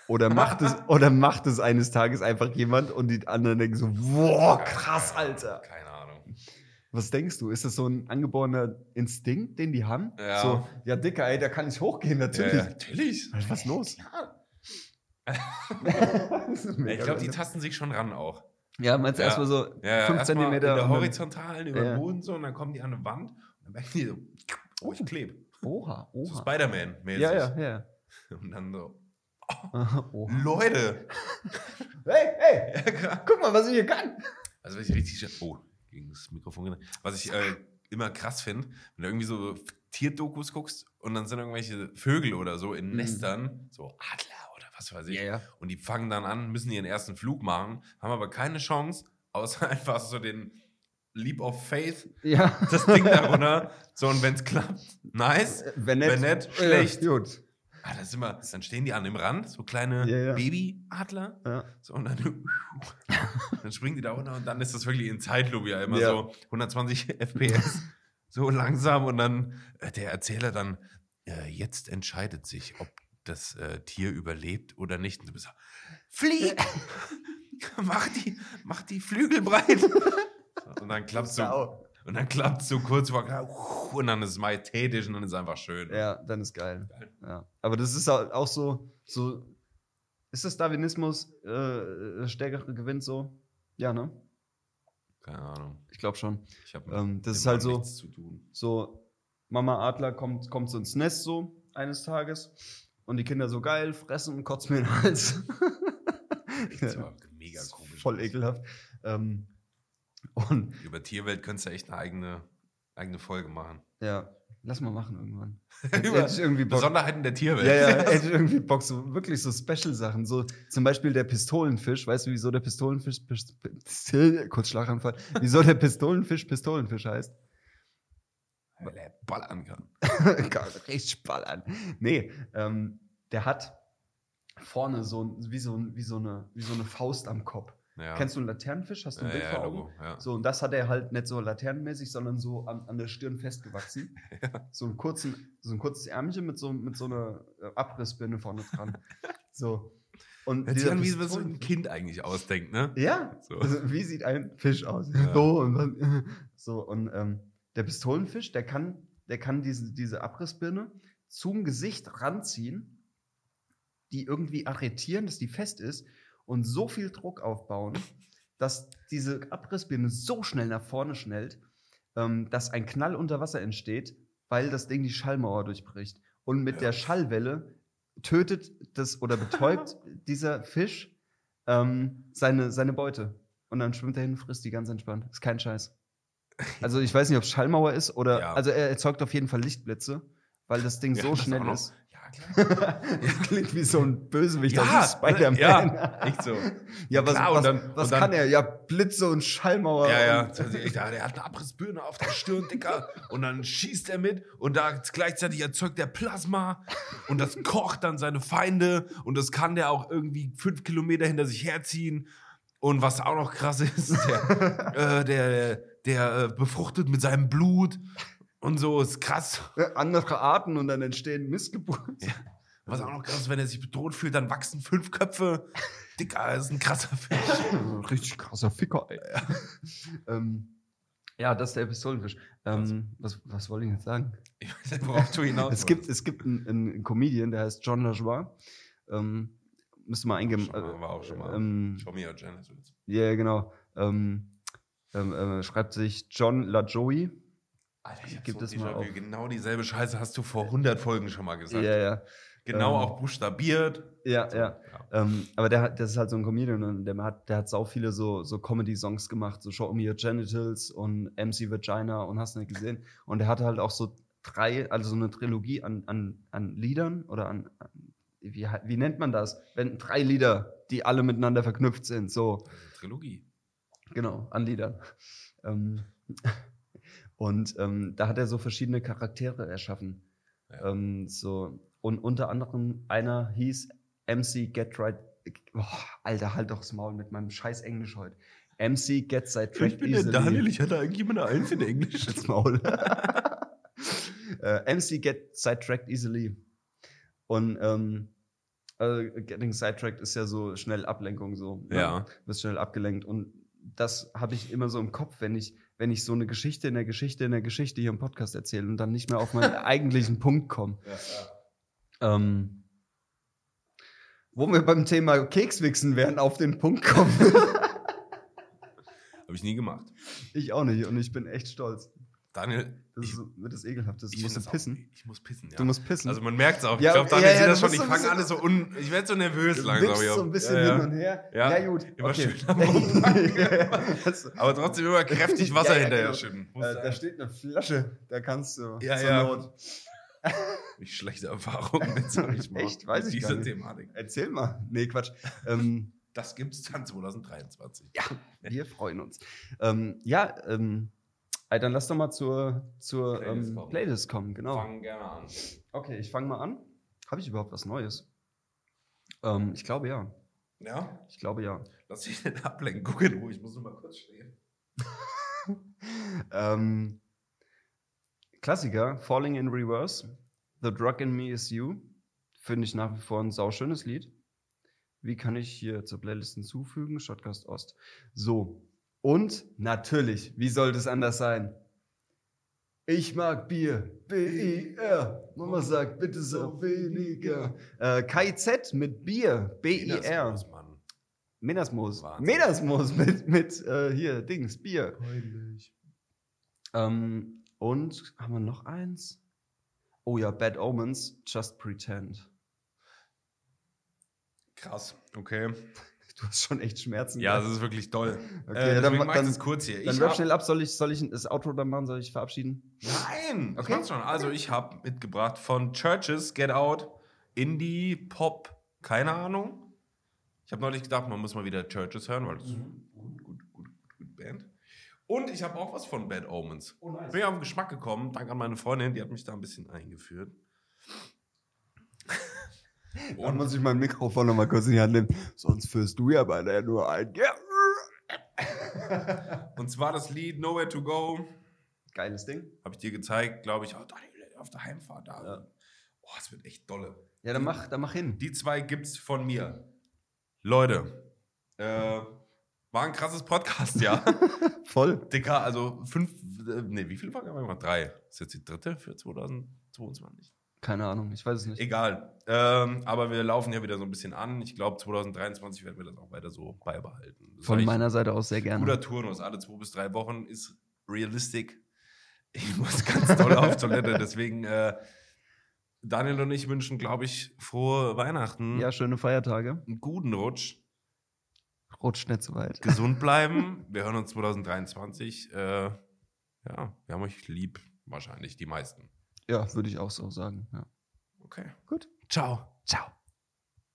Oder macht es, oder macht es eines Tages einfach jemand und die anderen denken so, boah, krass, Alter. Keine Ahnung. Was denkst du? Ist das so ein angeborener Instinkt, den die haben? Ja. So, ja, Dicker, ey, da kann ich hochgehen, natürlich. Ja, natürlich. Was ist los? Ja. Ich glaube, die tasten sich schon ran auch. Ja, meinst du Ja. erstmal so Ja, ja, 5 erst mal Zentimeter? In der Horizontalen über Ja. den Boden so und dann kommen die an eine Wand und dann merken die so, oh, ich kleb. Oha, So oha. Spider-Man-mäßig. ja, ja, ja. Und dann so, Oha. Leute. Hey, hey, guck mal, was ich hier kann. Also, was ich richtig. Oh, gegen das Mikrofon. Was ich äh, immer krass finde, wenn du irgendwie so Tierdokus guckst und dann sind irgendwelche Vögel oder so in Mhm. Nestern, so Adler was weiß ich. ja. Und die fangen dann an, müssen ihren ersten Flug machen, haben aber keine Chance, außer einfach so den Leap of Faith, Ja. das Ding da runter. So, und wenn es klappt, nice. Wenn nicht, Wenn nicht, äh, schlecht. gut. Ah, das ist immer, dann stehen die an dem Rand, so kleine Ja, ja. Babyadler. Ja. So, und dann, dann springen die da runter und dann ist das wirklich in Zeitlupe ja immer Ja. so 120 FPS. so langsam und dann äh, der Erzähler dann, äh, jetzt entscheidet sich, ob das äh, Tier überlebt oder nicht. Und du bist so, flieg! mach, die, mach die Flügel breit! Und dann klappt so, und dann klappt so kurz vor, und dann ist es majestätisch und dann ist es einfach schön. Ja, dann ist geil. Geil. Ja. Aber das ist auch so, so ist das Darwinismus, äh, der Stärkere gewinnt so? Ja, ne? Keine Ahnung. Ich glaube schon. Ich habe Ähm, das ist halt so- nichts zu tun. So, Mama Adler kommt, kommt so ins Nest so eines Tages und die Kinder so geil, fressen und kotzen mir in den Hals. Das ist aber mega komisch. Voll ekelhaft. Ähm, und Über Tierwelt könntest du echt eine eigene, eigene Folge machen. ja, lass mal machen irgendwann. Über irgendwie Bock. Besonderheiten der Tierwelt. Ja, ja, hätte ich irgendwie Bock, so wirklich so Special-Sachen. So zum Beispiel der Pistolenfisch. Weißt du, wieso der Pistolenfisch, Pist- Pist- kurz Schlaganfall, wieso der Pistolenfisch Pistolenfisch heißt? Weil er ballern kann. Kann richtig ballern. Nee, ähm, der hat vorne so, wie, so, wie, so eine, wie so eine Faust am Kopf. Ja. Kennst du einen Laternenfisch? Hast du ein ja, Bild ja, vor Augen? Logo. So, und das hat er halt nicht so laternenmäßig, sondern so an, an der Stirn festgewachsen. So, einen kurzen, so ein kurzes Ärmchen mit so, mit so einer äh, Abrissbirne vorne dran. So. Und Hört sich an, wie so ein Kind eigentlich ausdenkt, ne? Ja, So. also, wie sieht ein Fisch aus? So, und so, und ähm, der Pistolenfisch, der kann, der kann diese, diese Abrissbirne zum Gesicht ranziehen, die irgendwie arretieren, dass die fest ist und so viel Druck aufbauen, dass diese Abrissbirne so schnell nach vorne schnellt, ähm, dass ein Knall unter Wasser entsteht, weil das Ding die Schallmauer durchbricht. Und mit Ja. der Schallwelle tötet das oder betäubt dieser Fisch ähm, seine, seine Beute. Und dann schwimmt er hin und frisst die ganz entspannt. Ist kein Scheiß. Also ich weiß nicht, ob es Schallmauer ist oder. Ja. Also er erzeugt auf jeden Fall Lichtblitze, weil das Ding Ja, so das schnell ist. Ja, klar. das klingt wie so ein Bösewicht Ja, aus Spider-Man. ja, echt so. Ja, was, Klar, was, dann- was dann- kann er? Ja, Blitze und Schallmauer. Ja, ja. Und, ja. Der hat eine Abrissbirne auf der Stirn, Dicker. Und dann schießt er mit und da gleichzeitig erzeugt er Plasma und das kocht dann seine Feinde und das kann der auch irgendwie fünf Kilometer hinter sich herziehen. Und was auch noch krass ist, der, äh, der, der äh, befruchtet mit seinem Blut und so, ist krass. andere Arten und dann entstehen Missgeburten. Was auch noch krass ist, wenn er sich bedroht fühlt, dann wachsen fünf Köpfe. Dicker, das ist ein krasser Fisch. Richtig krasser Ficker, ey. ähm, ja, das ist der Pistolenfisch. Ähm, was, was wollte ich jetzt sagen? Ich weiß nicht, worauf du hinaus es gibt, es gibt einen, einen Comedian, der heißt John LaJoie. Ähm, müsste mal eingeben. Mal, war auch schon mal. Ähm, Show me your genitals. Ja, genau. Ähm, ähm, äh, schreibt sich John LaJoie. Alter, ich hab Gib so das mal auf. Genau dieselbe Scheiße hast du vor 100 Folgen schon mal Ja, gesagt. ja. Genau Ähm, auch buchstabiert. Ja, So, ja. Ähm, aber der, hat, das ist halt so ein Comedian und der hat, der hat sau viele so, so Comedy-Songs gemacht, so Show Me Your Genitals und MC Vagina und hast nicht gesehen. Und der hatte halt auch so drei, also so eine Trilogie an, an, an Liedern oder an, an wie, wie nennt man das? Wenn drei Lieder, die alle miteinander verknüpft sind, so. Trilogie. Genau, an Liedern. Ähm, und ähm, da hat er so verschiedene Charaktere erschaffen. Ja. Ähm, so, und unter anderem einer hieß MC Get Right. Boah, Alter, halt doch das Maul mit meinem scheiß Englisch heute. MC Get Sidetracked Easily. ich hatte eigentlich immer eine Eins in Englisch. Das Maul. äh, MC Get Sidetracked Easily. Und ähm, äh, Getting Sidetracked ist ja so schnell Ablenkung, so. ne? Ja. Du bist schnell abgelenkt. Und das habe ich immer so im Kopf, wenn ich, wenn ich so eine Geschichte in der Geschichte in der Geschichte hier im Podcast erzähle und dann nicht mehr auf meinen eigentlichen Punkt komme. Ähm, wo wir beim Thema Kekswichsen werden, auf den Punkt kommen. Habe ich nie gemacht. ich auch nicht und ich bin echt stolz. Daniel, Das ich, ist, wird das ekelhaft. Das, ich du musst find das pissen. Auch, ich muss pissen, ja. Du musst pissen. also man merkt es auch. Ja, ich glaube, Daniel ja, sieht das schon. Ich fange alles so un... Ich werde so nervös langsam. ja. so ein bisschen hin und her. Ja. gut. Immer okay. schön am Aber trotzdem immer kräftig Wasser hinterher genau. schütten. Muss äh, da steht eine Flasche, da kannst du Ja, zur ja. Not. Ich schlechte Erfahrungen mit so ich mal Echt? Weiß ich gar nicht. Thematik. Erzähl mal. Nee, Quatsch. ähm, Das gibt's dann 2023. ja, wir freuen uns. Ähm, ja, ähm, ey, dann lass doch mal zur, zur Playlist ähm, kommen. Playlist kommen. Genau. Fangen gerne an. Okay, ich fange mal an. Habe ich überhaupt was Neues? Ähm, ich glaube ja. Ja? Ich glaube ja. Lass dich nicht ablenken. Guck in Ruhe, ich muss nur mal kurz stehen. Ähm, Klassiker, Falling in Reverse, The Drug in Me is You. Finde ich nach wie vor ein sauschönes Lied. Wie kann ich hier zur Playlist hinzufügen? Shotcast Ost. So. Und natürlich, wie sollte es anders sein? Ich mag Bier. B-I-R. Mama sagt, bitte so weniger. Äh, KIZ mit Bier. B-I-R. Wahnsinn. Menersmoos mit, mit äh, hier, Dings, Bier. Ähm, und haben wir noch eins? Oh ja, Bad Omens, Just Pretend. Krass, okay. Du hast schon echt Schmerzen. Ja, gell? das ist wirklich toll. Okay, äh, ja, dann- mach ich dann- das kurz hier. Dann Ich rap hab- schnell ab. Soll ich, soll ich das Outro dann machen? Soll ich verabschieden? Nein, Okay. schon. Also ich habe mitgebracht von Churches, Get Out, Indie, Pop, keine Ahnung. Ich habe neulich gedacht, man muss mal wieder Churches hören, weil das ist Mhm. gut, gut, gut, gut, gut Band. Und ich habe auch was von Bad Omens. Oh, nice. Bin ja auf den Geschmack gekommen, dank an meine Freundin, die hat mich da ein bisschen eingeführt. Dann muss ich mein Mikrofon noch mal kurz in die Hand nehmen. Sonst führst du ja bei der nur ein. Ja. Und zwar das Lied Nowhere to Go. Geiles Ding. Habe ich dir gezeigt, glaube ich, oh, auf der Heimfahrt da. Ja. Oh, es wird echt dolle. Ja, dann mach, dann mach hin. Die zwei gibt's von mir. Leute, äh, war ein krasses Podcast, ja. Voll. Dicker, also fünf, äh, nee, wie viele Folgen haben wir gemacht? Drei. Ist jetzt die dritte für 2022? Keine Ahnung, ich weiß es nicht. Egal. Ähm, aber wir laufen ja wieder so ein bisschen an. Ich glaube, 2023 werden wir das auch weiter so beibehalten. Das Von meiner Seite aus sehr gerne. Guter Turnus, alle zwei bis drei Wochen ist realistisch. Ich muss ganz toll auf Toilette, deswegen äh, Daniel und ich wünschen, glaube ich, frohe Weihnachten. Ja, schöne Feiertage. Einen guten Rutsch. Rutscht nicht so weit. Gesund bleiben. wir hören uns 2023. Äh, ja, wir haben euch lieb, wahrscheinlich die meisten ja, würde ich auch so sagen. Ja. Okay. Gut. Ciao. Ciao.